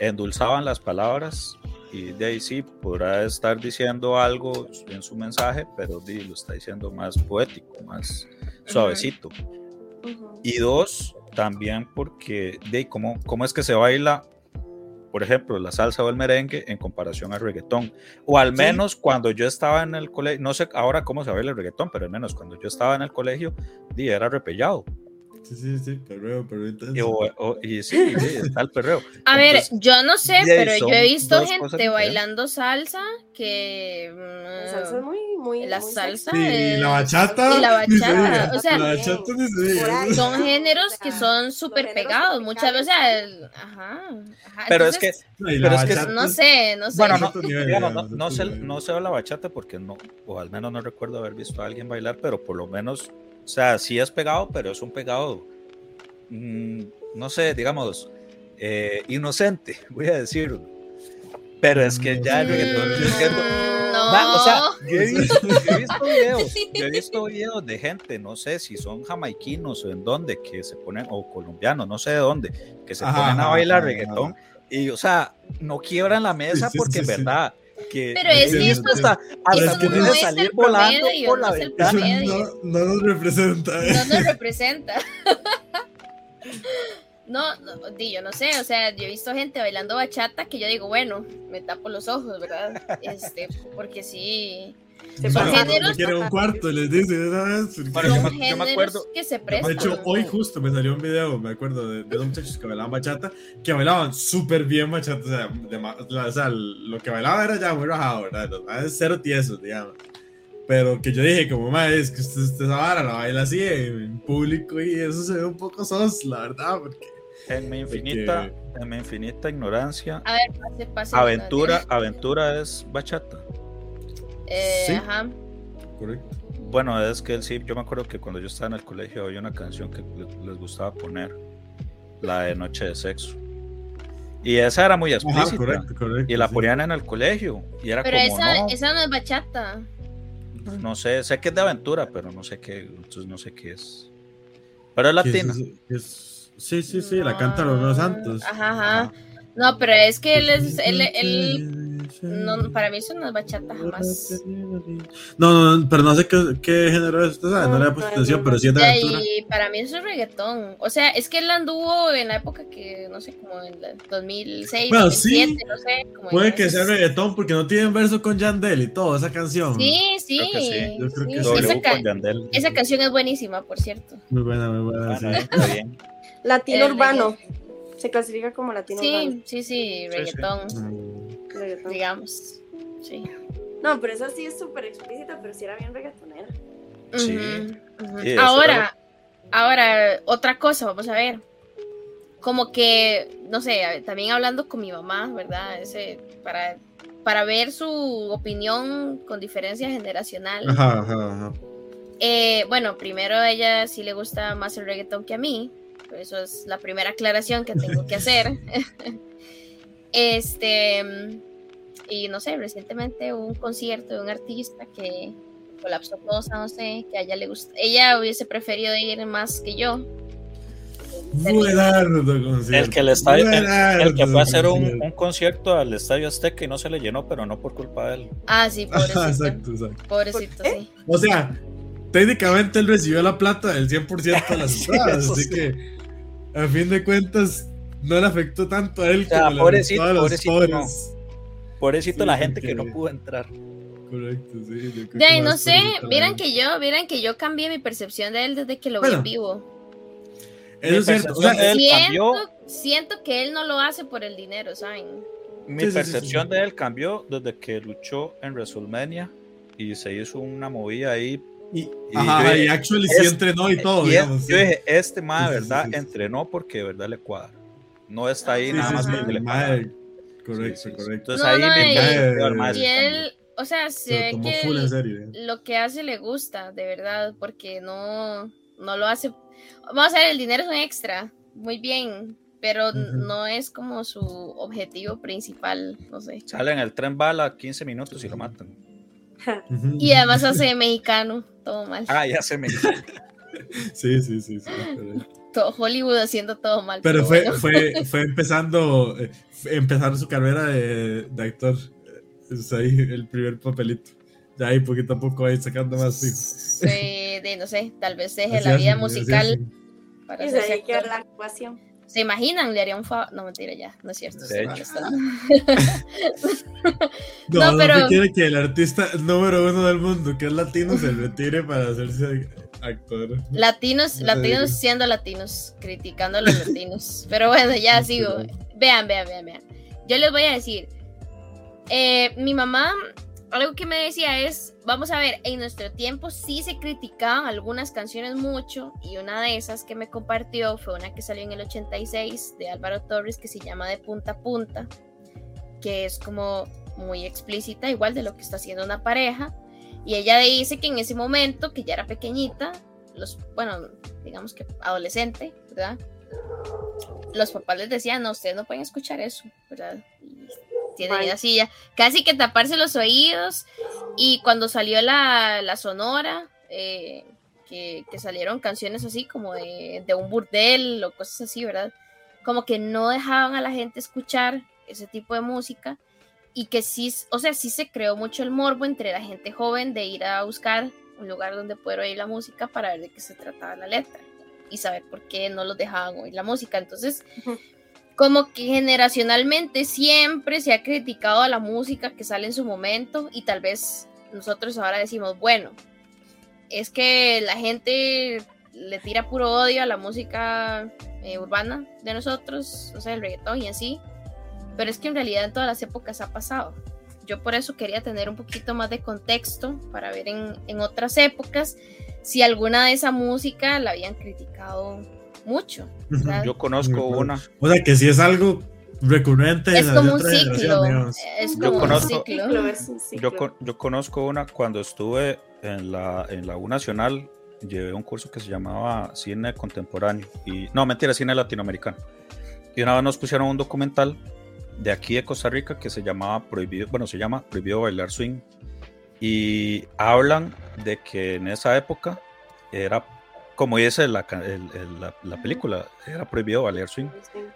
endulzaban las palabras y de ahí sí podrá estar diciendo algo en su mensaje, pero lo está diciendo más poético, más suavecito. Y dos, también porque de cómo, cómo es que se baila, por ejemplo, la salsa o el merengue en comparación al reggaetón. O al menos cuando yo estaba en el colegio, no sé ahora cómo se baila el reggaetón, pero al menos cuando yo estaba en el colegio, di, era repellado. Sí, sí, sí, perreo, perreo Y, sí, está el perreo. A ver, yo no sé, pero yo he visto gente bailando salsa que. La salsa es muy, muy. La salsa. y la bachata. Y la bachata. O sea, la bachata son géneros que son súper pegados. Muchas veces. Ajá. ajá. Pero es que. Pero es que no sé, no sé. Bueno, no, digamos, no, no, sé, no sé la bachata porque no, o al menos no recuerdo haber visto a alguien bailar, pero por lo menos o sea, sí es pegado, pero es un pegado, mm, no sé, digamos, eh, inocente, voy a decirlo. Pero es que ya el reggaetón, no. o sea, yo he, visto, videos, yo he visto videos de gente, no sé si son jamaiquinos o en dónde, que se ponen, o colombianos, no sé de dónde, que se ponen a bailar reggaetón. Y, o sea, no quiebran la mesa porque en verdad pero es que esto, está, no es salir volando por la ventana. No, no, nos representa. No nos representa. No, no, yo no sé, o sea, yo he visto gente bailando bachata que yo digo, bueno, me tapo los ojos, ¿verdad? Este, porque sí, son géneros. Quieren un cuarto, les dice, ¿sabes? yo, me, acuerdo. Que se prestan. De hecho, hoy justo me salió un video, me acuerdo, de, dos muchachos que bailaban bachata, que bailaban súper bien bachata. O sea, o sea, lo que bailaba era ya muy rajado, ¿verdad? Los más cero tiesos, digamos. Pero que yo dije, como más es que usted, usted esa vara la baila así en público y eso se ve un poco sos, la verdad, porque. En mi infinita, en mi infinita ignorancia. A ver, pase, pase. Aventura, aventura es bachata. Eh, Ajá. Correcto. Bueno, es que sí, yo me acuerdo que cuando yo estaba en el colegio había una canción que les gustaba poner, la de Noche de Sexo. Y esa era muy explícita. correcto, correcto, y la ponían en el colegio. Y era pero como, esa, esa no es bachata. No sé, sé que es de aventura, pero no sé qué, entonces no sé qué es. Pero es latina. sí, sí, sí, la canta los Santos. Ajá, ajá. No, pero es que él es, él, él, No, para mí eso no es bachata jamás. No, no, pero no sé qué, qué género es, ¿sabes? No, le he puesto atención, pero sí es de aventura. Y para mí eso es reggaetón. O sea, es que él anduvo en la época que, no sé, como en el 2006, Bueno, 2007, sí. no sé. Como Puede que sea reggaetón porque no tienen verso con Yandel y todo, esa canción. Sí, sí. Creo que sí. Yo creo que sí. sí. W Esa, ca- Yandel. esa canción es buenísima, por cierto. Muy buena, muy buena, sí. Bueno, está bien. Latino El urbano. Se clasifica como latino urbano. Sí, sí, sí, reggaetón, Mm. Reggaetón. digamos. Sí. No, pero esa sí es súper explícita, pero sí era bien reggaetonera. Sí. Ahora, ahora, otra cosa, vamos a ver. Como que, no sé, también hablando con mi mamá, ¿verdad? Ese, para, para ver su opinión con diferencia generacional. Ajá, ajá, ajá. Eh, bueno, primero a ella sí le gusta más el reggaetón que a mí. Eso es la primera aclaración que tengo que hacer. este, y no sé, recientemente hubo un concierto de un artista que colapsó cosa, no sé, que a ella le gusta. Ella hubiese preferido ir más que yo. El que, le está, el, el que fue a hacer un, concierto al Estadio Azteca y no se le llenó, pero no por culpa de él. Ah, sí, pobrecito. exacto, exacto. pobrecito, sí. O sea, técnicamente él recibió la plata del 100% de las entradas, así sí. que a fin de cuentas no le afectó tanto a él O sea, como pobrecito, le afectó a los pobres. Pobrecito Sí, la gente que no pudo entrar. Correcto, sí. yo creo De ahí que no más sé, vieran que yo, vieran que yo cambié mi percepción de él desde que lo vi en vivo. Eso es Mi cierto. O percepción sea, de él siento, cambió. siento que él no lo hace por el dinero, ¿saben? Mi Sí, sí, sí, percepción sí. de él cambió desde que luchó en WrestleMania y se hizo una movida ahí. y, y ajá, dije, y actually sí es- entrenó y todo, y es- digamos. yo sí. dije, este ma de Sí, sí, verdad sí, sí. entrenó porque de verdad le cuadra. No está ahí Sí, nada sí, más sí, porque le pagan. Correcto, Sí, sí, sí. correcto. Entonces No, ahí no, mi y- cambió. él, o sea, se ve que full en él- serio. eh. lo que hace le gusta, de verdad, porque no, no lo hace. Vamos a ver, el dinero es un extra, muy bien, pero no es como su objetivo principal, no sé. Sale en el tren bala 15 minutos y lo matan. Y además hace mexicano, todo mal. Ah, ya se me. Sí, sí, sí. sí. Todo Hollywood haciendo todo mal. Pero fue, bueno. fue, fue empezando, eh, fue empezando su carrera de, de actor. Es ahí el primer papelito. Ya ahí poquito a poco ahí sacando más fijo. Sí, de, no sé, tal vez deje la vida así musical para Y se a actor. la actuación. ¿Se imaginan? Le haría un favor. No, mentira, ya, no es cierto. De hecho. molestando. No, No, no, pero- que quiere que el artista número uno del mundo, que es latino, se retire para hacerse actor. Latinos, No latinos siendo latinos, criticando a los latinos. Pero bueno, ya Sí, sigo. Vean, vean, vean, vean. Yo les voy a decir, eh, mi mamá, algo que me decía es, vamos a ver, en nuestro tiempo sí se criticaban algunas canciones mucho y una de esas que me compartió fue una que salió en el 86 de Álvaro Torres que se llama De Punta a Punta, que es como muy explícita, igual de lo que está haciendo una pareja. Y ella dice que en ese momento, que ya era pequeñita, los, bueno, digamos que adolescente, ¿verdad? Los papás les decían, no, ustedes no pueden escuchar eso, ¿verdad? Y tienen Ay. así ya, casi que taparse los oídos. Y cuando salió la, la sonora, eh, que, que salieron canciones así como de, de un burdel o cosas así, ¿verdad? Como que no dejaban a la gente escuchar ese tipo de música y que sí, o sea, sí se creó mucho el morbo entre la gente joven de ir a buscar un lugar donde poder oír la música para ver de qué se trataba la letra y saber por qué no los dejaban oír la música. Entonces, como que generacionalmente siempre se ha criticado a la música que sale en su momento y tal vez nosotros ahora decimos, bueno, es que la gente le tira puro odio a la música eh, urbana de nosotros, o sea, el reggaetón y así, pero es que en realidad en todas las épocas ha pasado. Yo por eso quería tener un poquito más de contexto para ver en, en otras épocas si alguna de esa música la habían criticado mucho. ¿verdad? Yo conozco una. O sea, que si es algo recurrente Es como un ciclo, es Yo como un conozco- ciclo. Ciclo, es un ciclo. Yo, yo conozco una cuando estuve en la, en la U Nacional, llevé un curso que se llamaba Cine Contemporáneo. Y, no, mentira, Cine Latinoamericano. Y una vez nos pusieron un documental de aquí de Costa Rica que se llamaba Prohibido, bueno, se llama Prohibido Bailar Swing. Y hablan de que en esa época era, como dice la, ca- el- el- la, la película, era prohibido bailar swing.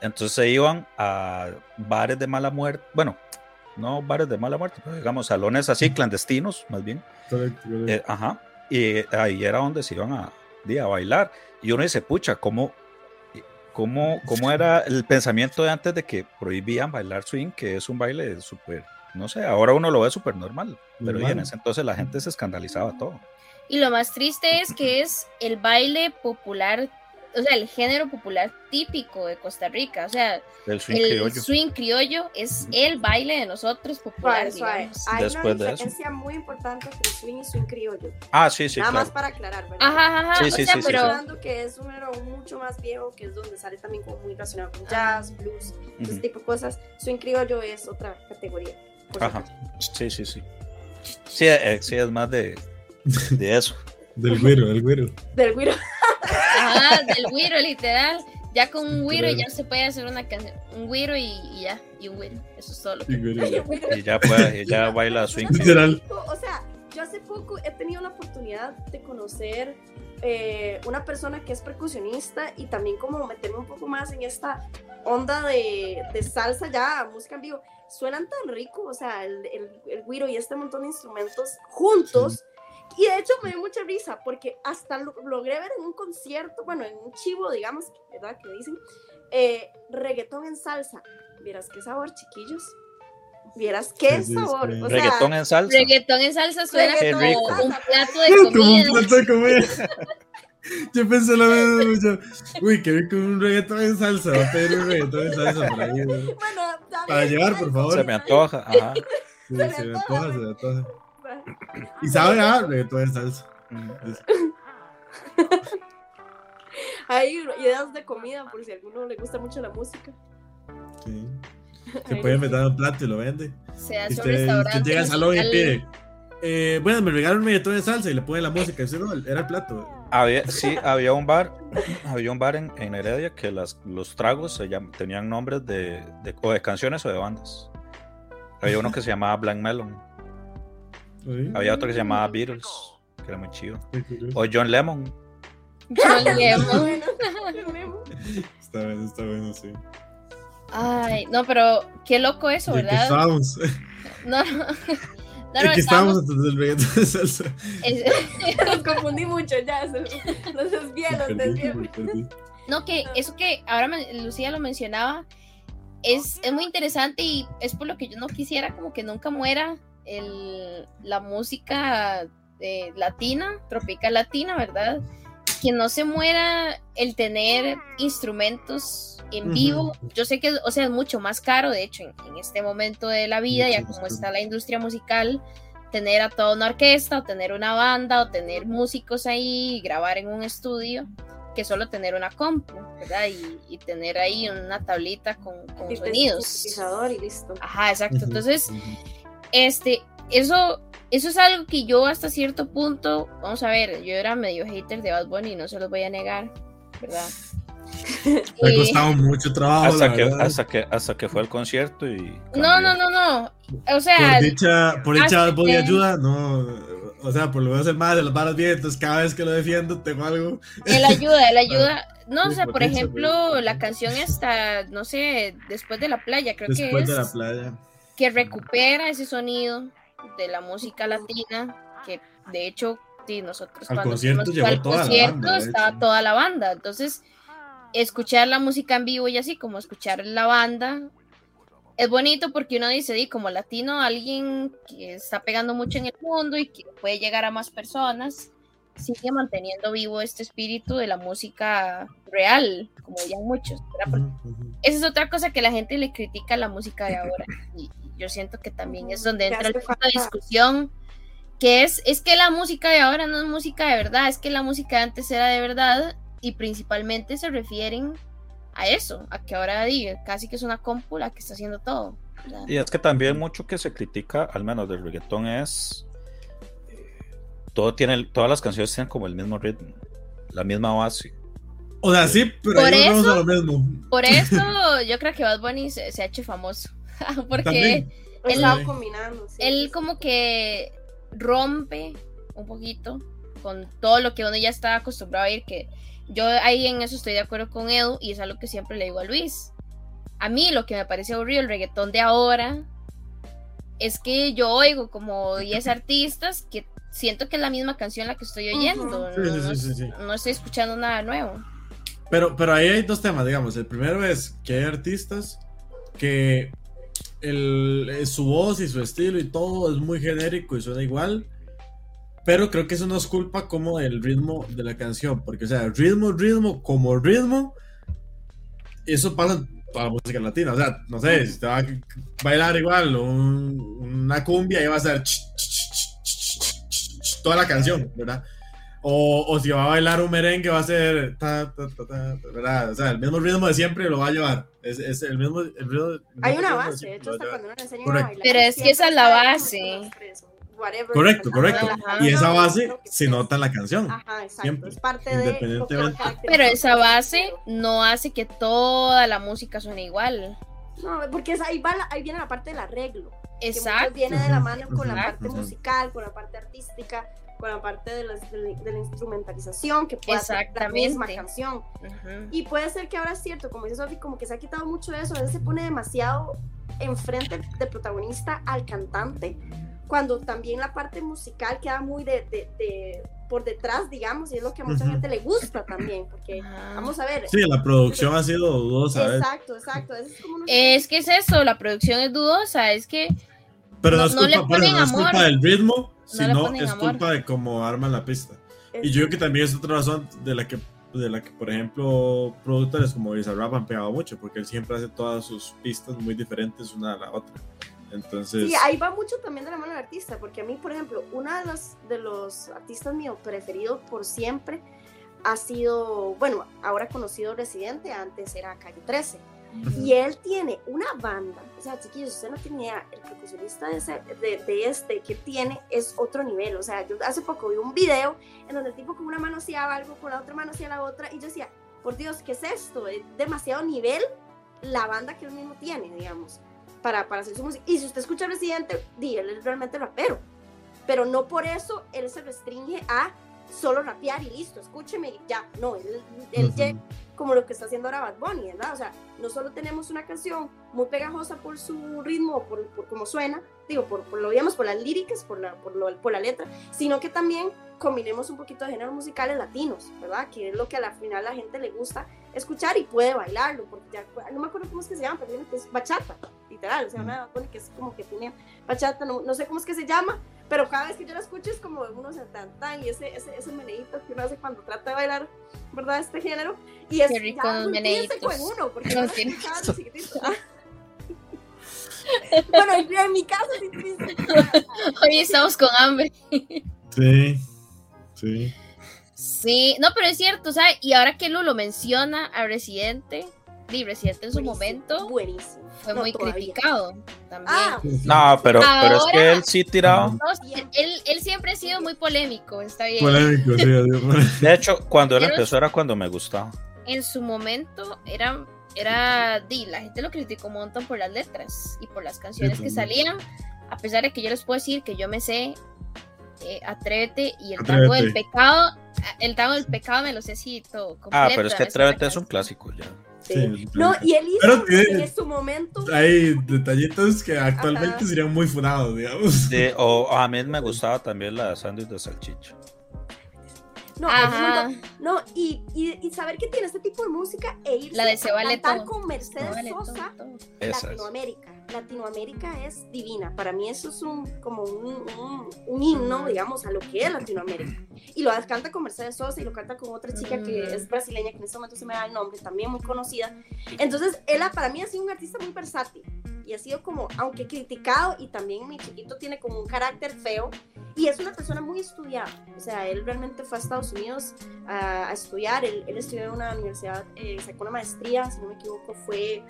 Entonces se iban a bares de mala muerte, bueno, no bares de mala muerte, pero digamos salones así clandestinos, más bien. Eh, ajá. Y ahí era donde se iban a, a bailar. Y uno dice, pucha, ¿cómo, cómo, cómo era el pensamiento de antes de que prohibían bailar swing, que es un baile súper, no sé, ahora uno lo ve súper normal, pero Normal. en ese entonces la gente se escandalizaba todo. Y lo más triste es que es el baile popular, o sea, el género popular típico de Costa Rica. O sea, El swing el criollo. swing criollo es el baile de nosotros popular, Suave, suave. Hay Después una diferencia muy importante entre swing y swing criollo. Ah, sí, sí, Nada claro. más para aclarar, ¿verdad? Ajá, ajá, ajá. Sí, o sí, sea, sí, sí, pero hablando que es un género mucho más viejo, que es donde sale también como muy relacionado con jazz, blues, ese tipo de cosas. Swing criollo es otra categoría. Ajá. supuesto. Sí, sí, sí. Sí, eh, sí, es más de, de eso. Del güero, del güero. Del güiro. Ajá, del güiro, literal. Ya con un güiro ya se puede hacer una canción. Un güiro y, y ya, y un güiro. Eso es todo lo que. Sí, güero. Y ya, puede, y ya baila swing. Literal. O sea, yo hace poco he tenido la oportunidad de conocer eh, una persona que es percusionista y también como meterme un poco más en esta onda de, de salsa ya, música en vivo. Suenan tan rico, o sea, el, el, el güiro y este montón de instrumentos juntos. Y de hecho me dio mucha risa porque hasta lo, logré ver en un concierto, bueno, en un chivo, digamos, ¿verdad? Que dicen, eh, reggaetón en salsa. Vieras qué sabor, chiquillos. Vieras qué sabor. sí. O sea, Reggaetón en salsa. Reggaetón en salsa suena Qué como un plato de Como un comida. plato de comida. Yo pensé lo mismo. yo, Uy, qué rico un reggaetón en salsa. Va a pedir un reggaetón en salsa por ahí. Bueno, Para llevar, por favor. Se me antoja. Ajá. Sí, se me antoja, se me antoja. Y sabe a reggaetón en salsa. Hay ideas de comida por si a alguno le gusta mucho la música. Sí. Se puede meter un plato y lo vende. Se hace un usted, restaurante. usted llega al salón y pide. Eh, bueno, me regalan un reggaetón en salsa y le pone la música. Usted no, era el plato. Había, sí, había un bar, había un bar en, en Heredia que las, los tragos se llam- tenían nombres de, de- o de canciones o de bandas. Había uno que se llamaba Blank Melon, ¿Sí? había otro que se llamaba Beatles, que era muy chido, o John Lemon. John Lemon. bueno, John Lemon. Está bueno, está bueno, sí. Ay, no, pero qué loco eso, ¿verdad? estábamos. No, no. No, no, estábamos antes del reggaetón en salsa. Los confundí mucho ya. me perdí. No, que eso que ahora me- Lucía lo mencionaba es, es muy interesante y es por lo que yo no quisiera como que nunca muera el, la música eh, latina, tropical latina, ¿verdad? Que no se muera el tener instrumentos en vivo. Yo sé que, o sea, es mucho más caro, de hecho, en, en este momento de la vida, Mucho ya como está la industria musical, tener a toda una orquesta o tener una banda o tener músicos ahí y grabar en un estudio que solo tener una compu, ¿verdad? Y, y tener ahí una tablita con, con Y te- sonidos. y listo. Ajá, exacto. Entonces, ujú. Este, eso, eso es algo que yo hasta cierto punto, vamos a ver, yo era medio hater de Bad Bunny, no se los voy a negar, ¿verdad? Me ha Eh, costado mucho trabajo. Hasta que, hasta, que, hasta que fue el concierto y... no, cambió. no, no, no. O sea, Por dicha, por dicha hasta Bad Bunny que- ayuda, no. O sea, por lo menos el más de las varas bien, entonces cada vez que lo defiendo tengo algo. él ayuda, él ayuda. No, o Sí, sea, por por eso, ejemplo, por- la canción está, no sé, después de la playa, creo que Después es. de la playa. Que recupera ese sonido de la música latina, que de hecho sí, nosotros Al cuando concierto llegó al toda la concierto banda, de estaba toda la banda, entonces escuchar la música en vivo y así como escuchar la banda es bonito porque uno dice, di, como latino, alguien que está pegando mucho en el mundo y que puede llegar a más personas, sigue manteniendo vivo este espíritu de la música real, como ya muchos, esa es otra cosa que la gente le critica a la música de ahora. Y yo siento que también es donde entra el de discusión, que es, es que la música de ahora no es música de verdad, es que la música de antes era de verdad y principalmente se refieren a eso, a que ahora diga, casi que es una compu la que está haciendo todo. Sea, Y es que también mucho que se critica, al menos del reggaetón, es. eh, Todo tiene, todas las canciones tienen como el mismo ritmo, la misma base. O sea, sí, pero Por eso- a lo mismo. Por eso yo creo que Bad Bunny se, se ha hecho famoso, porque También. Él- combinando. sí, él sí, como que rompe un poquito con todo lo que uno ya está acostumbrado a ir, que yo ahí en eso estoy de acuerdo con Edu y es algo que siempre le digo a Luis. A mí lo que me parece aburrido el reggaetón de ahora es que yo oigo como 10 artistas que siento que es la misma canción la que estoy oyendo. Sí, no, sí, no- sí, sí, sí. no estoy escuchando nada nuevo. Pero, pero ahí hay dos temas, digamos. El primero es que hay artistas que el, su voz y su estilo y todo es muy genérico y suena igual. Pero creo que eso no es culpa como del ritmo de la canción, porque o sea, ritmo, ritmo, como ritmo, eso pasa para la música latina. O sea, no sé, si te va a bailar igual un, una cumbia y vas a hacer toda la canción, ¿verdad? O, o si va a bailar un merengue va a ser ta, ta, ta, ¿verdad? O sea, el mismo ritmo de siempre lo va a llevar. Es, es el mismo el ritmo, el Hay mismo una base, de hecho, hasta cuando uno Correcto. a bailar. Pero es que esa es la base. whatever, Correcto, correcto. Ajá. Y esa base que se nota en la canción. Ajá, exacto. Siempre, Es parte de que. Pero esa base no hace que toda la música suene igual. No, porque ahí, va la- ahí viene la parte del arreglo. que Exacto. viene de la mano con la parte musical, con la parte artística, con la parte de la, de la- de la instrumentalización que puede hacer la misma canción. Ujú. Y puede ser que ahora es cierto, como dice Sofi, como que se ha quitado mucho de eso, a veces se pone demasiado enfrente de protagonista al cantante, cuando también la parte musical queda muy de, de- de- por detrás, digamos, y es lo que a mucha Ujú. gente le gusta también, porque vamos a ver. Sí, la producción ha sido dudosa. Exacto, exacto. es como una- Es que es eso, la producción es dudosa, es que Pero no, no- es no culpa, eso, ponen no es culpa del ritmo, No sino es amor. culpa de cómo arman la pista. Y yo creo que también es otra razón de la que, de la que por ejemplo, productores como Bizarrap han pegado mucho, porque él siempre hace todas sus pistas muy diferentes una a la otra. Entonces, Sí, ahí va mucho también de la mano del artista, porque a mí, por ejemplo, uno de los, de los artistas míos preferidos por siempre ha sido, bueno, ahora conocido Residente, antes era Calle 13. Y él tiene una banda, o sea, chiquillos, usted no tiene idea, el percusionista de, ese- de, de este que tiene es otro nivel. O sea, yo hace poco vi un video en donde el tipo con una mano hacía algo, con la otra mano hacía la otra, y yo decía, por Dios, ¿qué es esto? Es demasiado nivel la banda que él mismo tiene, digamos, para, para hacer su música. Y si usted escucha Residente, di, él es realmente rapero, pero no por eso él se restringe a solo rapear y listo, escúcheme y ya. No, él, él Ujú. llega como lo que está haciendo ahora Bad Bunny, ¿verdad? O sea, no solo tenemos una canción muy pegajosa por su ritmo, por, por cómo suena, digo, por, por lo digamos, por las líricas, por la, por, lo- por la letra, sino que también combinemos un poquito de géneros musicales latinos, ¿verdad? Que es lo que a la final la gente le gusta escuchar y puede bailarlo, porque ya, no me acuerdo cómo es que se llama, pero es bachata, literal, o sea, una Bad Bunny que es como que tiene bachata, no, no sé cómo es que se llama, pero cada vez que yo la escucho es como uno se tan tan y ese, ese, ese meneíto que uno hace cuando trata de bailar, ¿verdad? Este género. Y es Qué rico ya los meneitos. uno, porque la tiene- chiquitito. bueno, en, en mi caso es intrínseco. hoy estamos con hambre. sí, sí. Sí, no, pero es cierto, ¿sabes? Y ahora que Lu lo menciona a Residente, y Residente en su Buenísimo, momento Buenísimo. fue No, muy todavía. criticado también. Ah, No, pero, pero es que Ahora- él sí tiraba. No, sí, él, él siempre ha sido muy polémico, está bien. Polémico, sí, polémico. De hecho, cuando él Pero- empezó era cuando me gustaba. En su momento era, era, di, la gente lo criticó un montón por las letras y por las canciones que también. salían, a pesar de que yo les puedo decir que yo me sé eh, Atrévete y el tango del pecado, el tango del pecado me lo sé así todo. Ah, completo, pero es que Atrévete es un clásico ya. Sí. Sí, No, y él hizo Pero tiene- en su momento. Hay detallitos que actualmente Ajá. serían muy funados, digamos. Sí, o a mí me gustaba también la de sándwich de salchicha. No. No, y, y, y saber que tiene este tipo de música e irse La de a cantar con Mercedes Sosa. Latinoamérica. Latinoamérica es divina. Para mí eso es un, como un, un, un himno, digamos, a lo que es Latinoamérica. Y lo canta con Mercedes Sosa y lo canta con otra chica que es brasileña, que en este momento se me da el nombre, también muy conocida. Entonces, él ha- para mí ha sido un artista muy versátil. Y ha sido como, aunque criticado, y también mi chiquito tiene como un carácter feo. Y es una persona muy estudiada. O sea, él realmente fue a Estados Unidos a, a estudiar. Él, él estudió en una universidad, eh, sacó una maestría, si no me equivoco, fue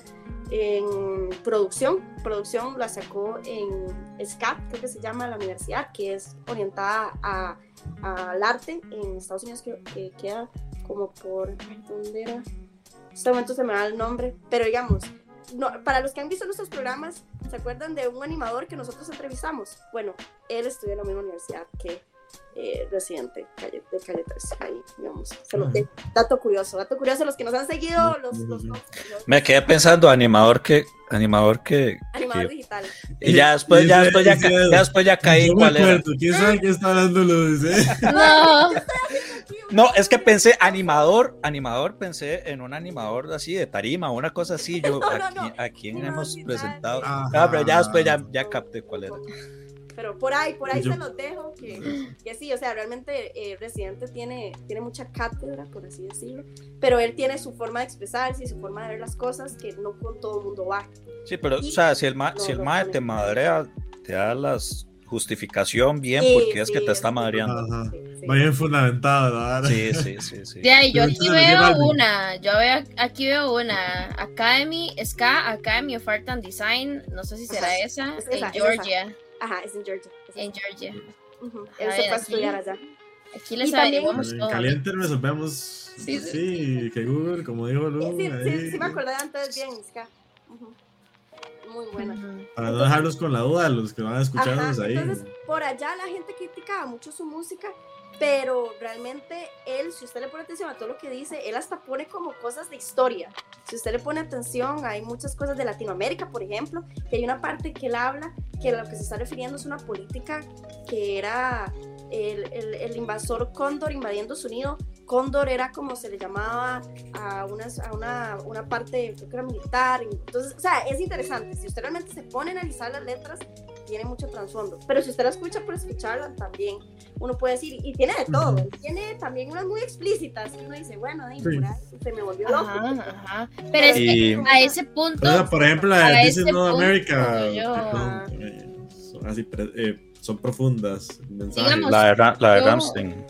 en producción. Producción la sacó en SCAP, creo que se llama la universidad, que es orientada a- al arte en Estados Unidos, que, que queda como por. ¿Dónde era? En este momento se me da el nombre, pero digamos. No, para los que han visto nuestros programas, ¿se acuerdan de un animador que nosotros entrevistamos? Bueno, él estudió en la misma universidad que eh, Residente calle, de Calle 13. Ahí, digamos. Lo, eh, dato curioso, dato curioso. Los que nos han seguido, los. los, los, Me quedé pensando, animador que. Animador que. Animador que- digital. y ya después, ya después, ya, ya después ya caí Yo me acuerdo, ¿Quién sabe qué está hablando eh? No, No, es que pensé animador, animador, pensé en un animador así de tarima, una cosa así. Yo, No, no, ¿a, no. quién- a quién Animador hemos presentado? Ah, pero ya después ya, ya capté cuál era. Pero por ahí, por ahí Yo- se los dejo, que, que sí, o sea, realmente eh, Residente tiene, tiene mucha cátedra, por así decirlo, pero él tiene su forma de expresarse y su forma de ver las cosas que no con todo el mundo va. Sí, pero, o sea, si el, ma, No, si el no. te madrea, te da la justificación bien, Sí, porque es que te está es- madreando. Ajá. Sí, bien fundamentado, la verdad. Sí, sí, sí, sí. ya, yo aquí entonces, ¿qué veo una, yo veo, aquí veo una, Academy, Ska Academy of Art and Design, no sé si será Ajá, esa, es esa, en es Georgia, Ajá, es en Georgia. es en Georgia. Ujú, A Él se ver, fue a aquí. estudiar allá. Aquí les averiguamos En todo. caliente resolvemos. Sí, Sí, sí. que Google, como dijo Luz. Sí, sí, sí, ahí, sí me acordé antes bien, Ska. Ujú. Muy buena. Para no dejarlos con la duda, los que van a escucharnos Ajá, ahí. Entonces, por allá la gente criticaba mucho su música, pero realmente él, si usted le pone atención a todo lo que dice, él hasta pone como cosas de historia. Si usted le pone atención, hay muchas cosas de Latinoamérica, por ejemplo, que hay una parte que él habla que a lo que se está refiriendo es una política que era el, el- el invasor cóndor invadiendo su nido. Cóndor era como se le llamaba a, unas, a una, una parte, creo que era militar. Entonces, o sea, es interesante. Si usted realmente se pone a analizar las letras, tiene mucho trasfondo. Pero si usted la escucha por escucharla, también uno puede decir, y tiene de todo. Ujú. Tiene también unas muy explícitas. Y uno dice, bueno, ahí, Sí. por ahí se me volvió loco. Ajá, ajá. Pero es que a ese punto, O sea, por ejemplo, la de This is Not America. yo- eh, así, eh, son profundas. Digamos, La de, Ra- la de Yo- Rammstein.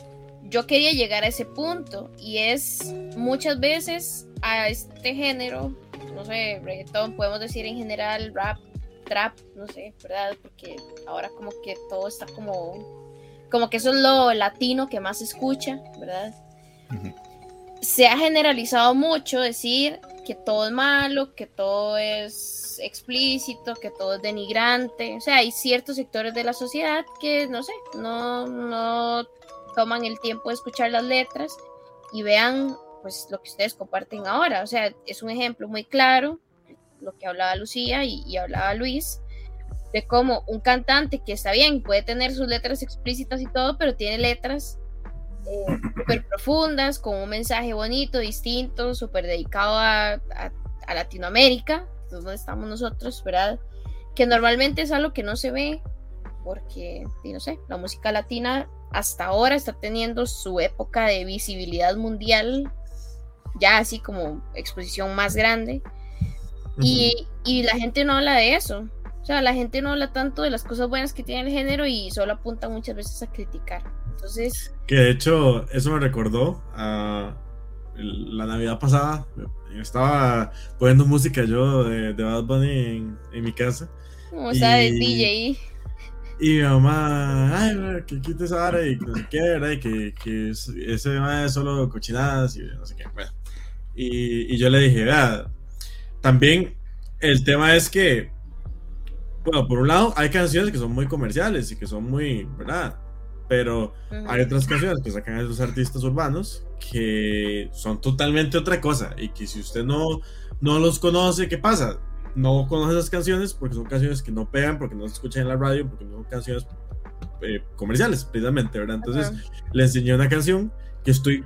yo quería llegar a ese punto y es muchas veces a este género, no sé, reggaetón, podemos decir en general, rap, trap, no sé, ¿verdad? Porque ahora como que todo está como, como que eso es lo latino que más se escucha, ¿verdad? Se ha generalizado mucho decir que todo es malo, que todo es explícito, que todo es denigrante. O sea, hay ciertos sectores de la sociedad que, no sé, no, no toman el tiempo de escuchar las letras y vean pues lo que ustedes comparten ahora. O sea, es un ejemplo muy claro, lo que hablaba Lucía y, y hablaba Luis, de cómo un cantante que está bien, puede tener sus letras explícitas y todo, pero tiene letras eh, súper profundas, con un mensaje bonito, distinto, súper dedicado a, a- a Latinoamérica, que es donde estamos nosotros, ¿verdad? Que normalmente es algo que no se ve, porque, no sé, la música latina hasta ahora está teniendo su época de visibilidad mundial, ya así como exposición más grande, y, y la gente no habla de eso. O sea, la gente no habla tanto de las cosas buenas que tiene el género y solo apunta muchas veces a criticar. Entonces, Que de hecho, eso me recordó a la Navidad pasada. Estaba poniendo música yo de, de Bad Bunny en, en mi casa. como Y- DJ, Y mi mamá, ay, que quite esa vara y que no sé qué, ¿verdad? Y que, que es- ese tema es solo cochinadas y no sé qué. Bueno. Y, y yo le dije, vea, también el tema es que, bueno, por un lado, hay canciones que son muy comerciales y que son muy, ¿verdad? Pero hay otras canciones que sacan esos artistas urbanos que son totalmente otra cosa y que si usted no, no los conoce, ¿qué pasa? No conoce esas canciones porque son canciones que no pegan, porque no se escuchan en la radio, porque no son canciones eh, comerciales, precisamente, ¿verdad? Entonces le enseñé una canción que estoy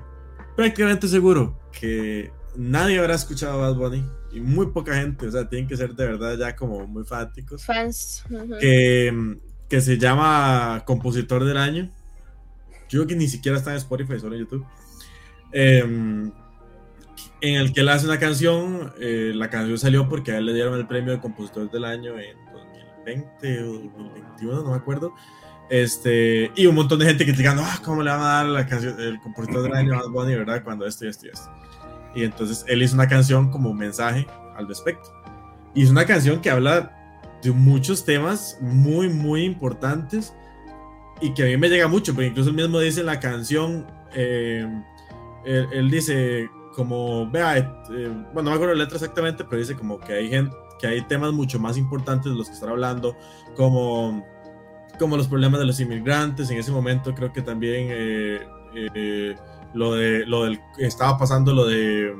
prácticamente seguro que nadie habrá escuchado a Bad Bunny y muy poca gente, o sea, tienen que ser de verdad ya como muy fanáticos fans. que, que se llama Compositor del Año. Yo que ni siquiera está en Spotify, solo en YouTube. Em, en el que él hace una canción. eh, la canción salió porque a él le dieron el premio de Compositor del Año en 2020 o 2021, no me acuerdo. Este, y un montón de gente criticando, ah, ¿cómo le van a dar la canción, el compositor del año a Bunny, verdad? Cuando esto y esto y esto. Y entonces él hizo una canción como mensaje al respecto. Y es una canción que habla de muchos temas muy, muy importantes y que a mí me llega mucho, porque incluso él mismo dice en la canción, eh, él, dice como, vea, eh, bueno, no me acuerdo la letra exactamente, pero dice como que hay gente, que hay temas mucho más importantes de los que están hablando, como como los problemas de los inmigrantes. En ese momento creo que también eh, lo de lo del estaba pasando lo de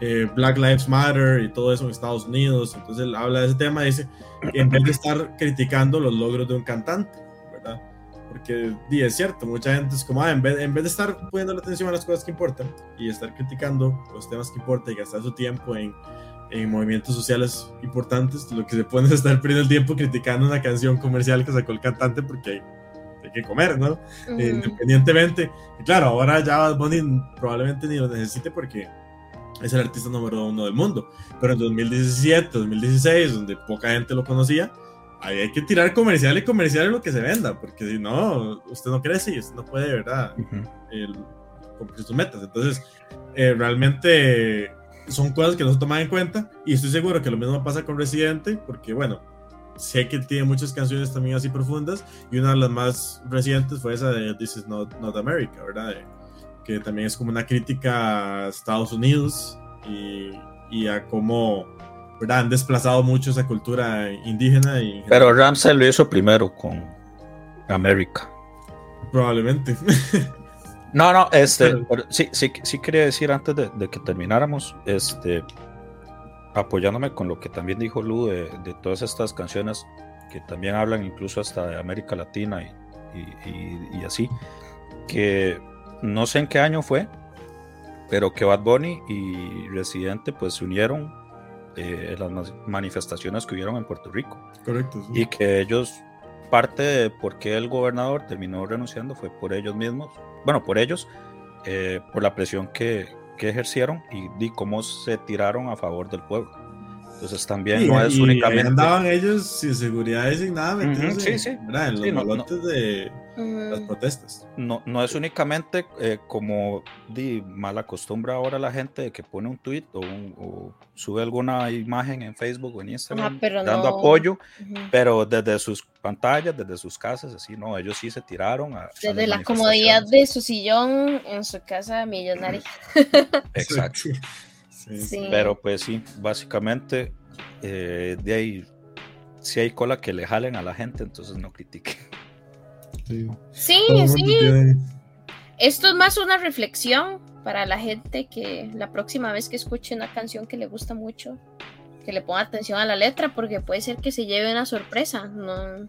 eh, Black Lives Matter y todo eso en Estados Unidos. Entonces él habla de ese tema y dice en vez de estar criticando los logros de un cantante, ¿verdad? Porque di, es cierto, mucha gente es como, ah, en vez, en vez de estar poniendo la atención a las cosas que importan y estar criticando los temas que importan y gastar su tiempo en, en movimientos sociales importantes, lo que se puede es estar perdiendo el tiempo criticando una canción comercial que sacó el cantante porque hay, que comer, ¿no? Ujú. Eh, independientemente. Y claro, ahora ya Bad Bunny probablemente ni lo necesite porque es el artista número uno del mundo. Pero en 2017, 2016, donde poca gente lo conocía, ahí hay que tirar comercial y comercial lo que se venda, porque si no, usted no crece y usted no puede, ¿verdad? el- cumplir sus metas. Entonces, eh, realmente son cosas que no se toman en cuenta y estoy seguro que lo mismo pasa con Residente, porque bueno, sé que tiene muchas canciones también así profundas y una de las más recientes fue esa de This is Not, Not America, ¿verdad? De- que también es como una crítica a Estados Unidos y, y a cómo ¿verdad? han desplazado mucho esa cultura indígena y Pero Ramsey lo hizo primero con América. probablemente. No, no, este, Pero- sí, sí, sí quería decir antes de, de que termináramos, este, apoyándome con lo que también dijo Lu de, de todas estas canciones que también hablan incluso hasta de América Latina y, y- y- y así, que no sé en qué año fue, pero que Bad Bunny y Residente pues se unieron eh, en las manifestaciones que hubieron en Puerto Rico Correcto. sí. y que ellos, parte de por qué el gobernador terminó renunciando fue por ellos mismos, bueno, por ellos, eh, por la presión que, que ejercieron y, y cómo se tiraron a favor del pueblo. Entonces también Sí, no es y ahí únicamente... andaban ellos sin seguridad designada Ujú, metiéndose, sí, sí. ¿verdad? en los Sí, no, no. malotes de las Ujú. protestas. no, no es únicamente eh, como di, mala costumbre ahora la gente de que pone un tweet o, un- o sube alguna imagen en Facebook o en Instagram Ah, pero dando no. apoyo, Ujú. pero desde sus pantallas, desde sus casas, así, no, ellos sí se tiraron a... a Desde las la comodidad de su sillón en su casa millonaria. Exacto. Sí. Pero pues sí, básicamente eh, de ahí, si hay cola que le jalen a la gente, entonces no critiquen. sí. Sí, Esto es más una reflexión para la gente que la próxima vez que escuche una canción que le gusta mucho, que le ponga atención a la letra, porque puede ser que se lleve una sorpresa. No...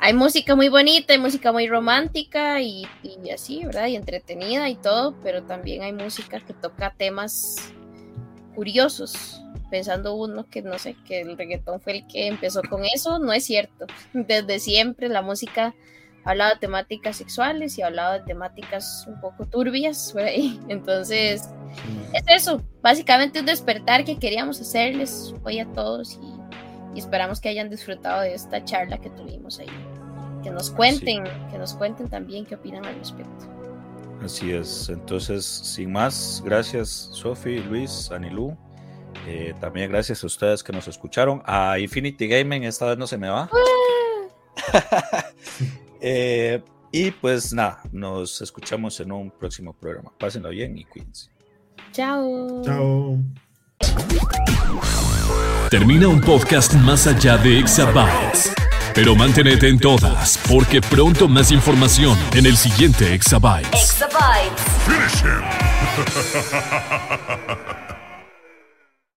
Hay música muy bonita, hay música muy romántica y, y así, ¿verdad? Y entretenida y todo, pero también hay música que toca temas curiosos. Pensando uno que no sé, que el reggaetón fue el que empezó con eso, no es cierto. Desde siempre la música hablaba de temáticas sexuales y hablaba de temáticas un poco turbias por ahí. Entonces, es eso, básicamente un despertar que queríamos hacerles hoy a todos y, y esperamos que hayan disfrutado de esta charla que tuvimos ahí. Que nos cuenten, que nos cuenten también qué opinan al respecto. Así es. Entonces, sin más, gracias Sofi, Luis, Anilú. Eh, también gracias a ustedes que nos escucharon. A Infinity Gaming, esta vez no se me va. Eh, y pues nada, nos escuchamos en un próximo programa. Pásenlo bien y cuídense. Chao. Chao. Termina un podcast más allá de Exabytes. Pero manténete en todas, porque pronto más información en el siguiente Exabytes. Exabytes. Finish him.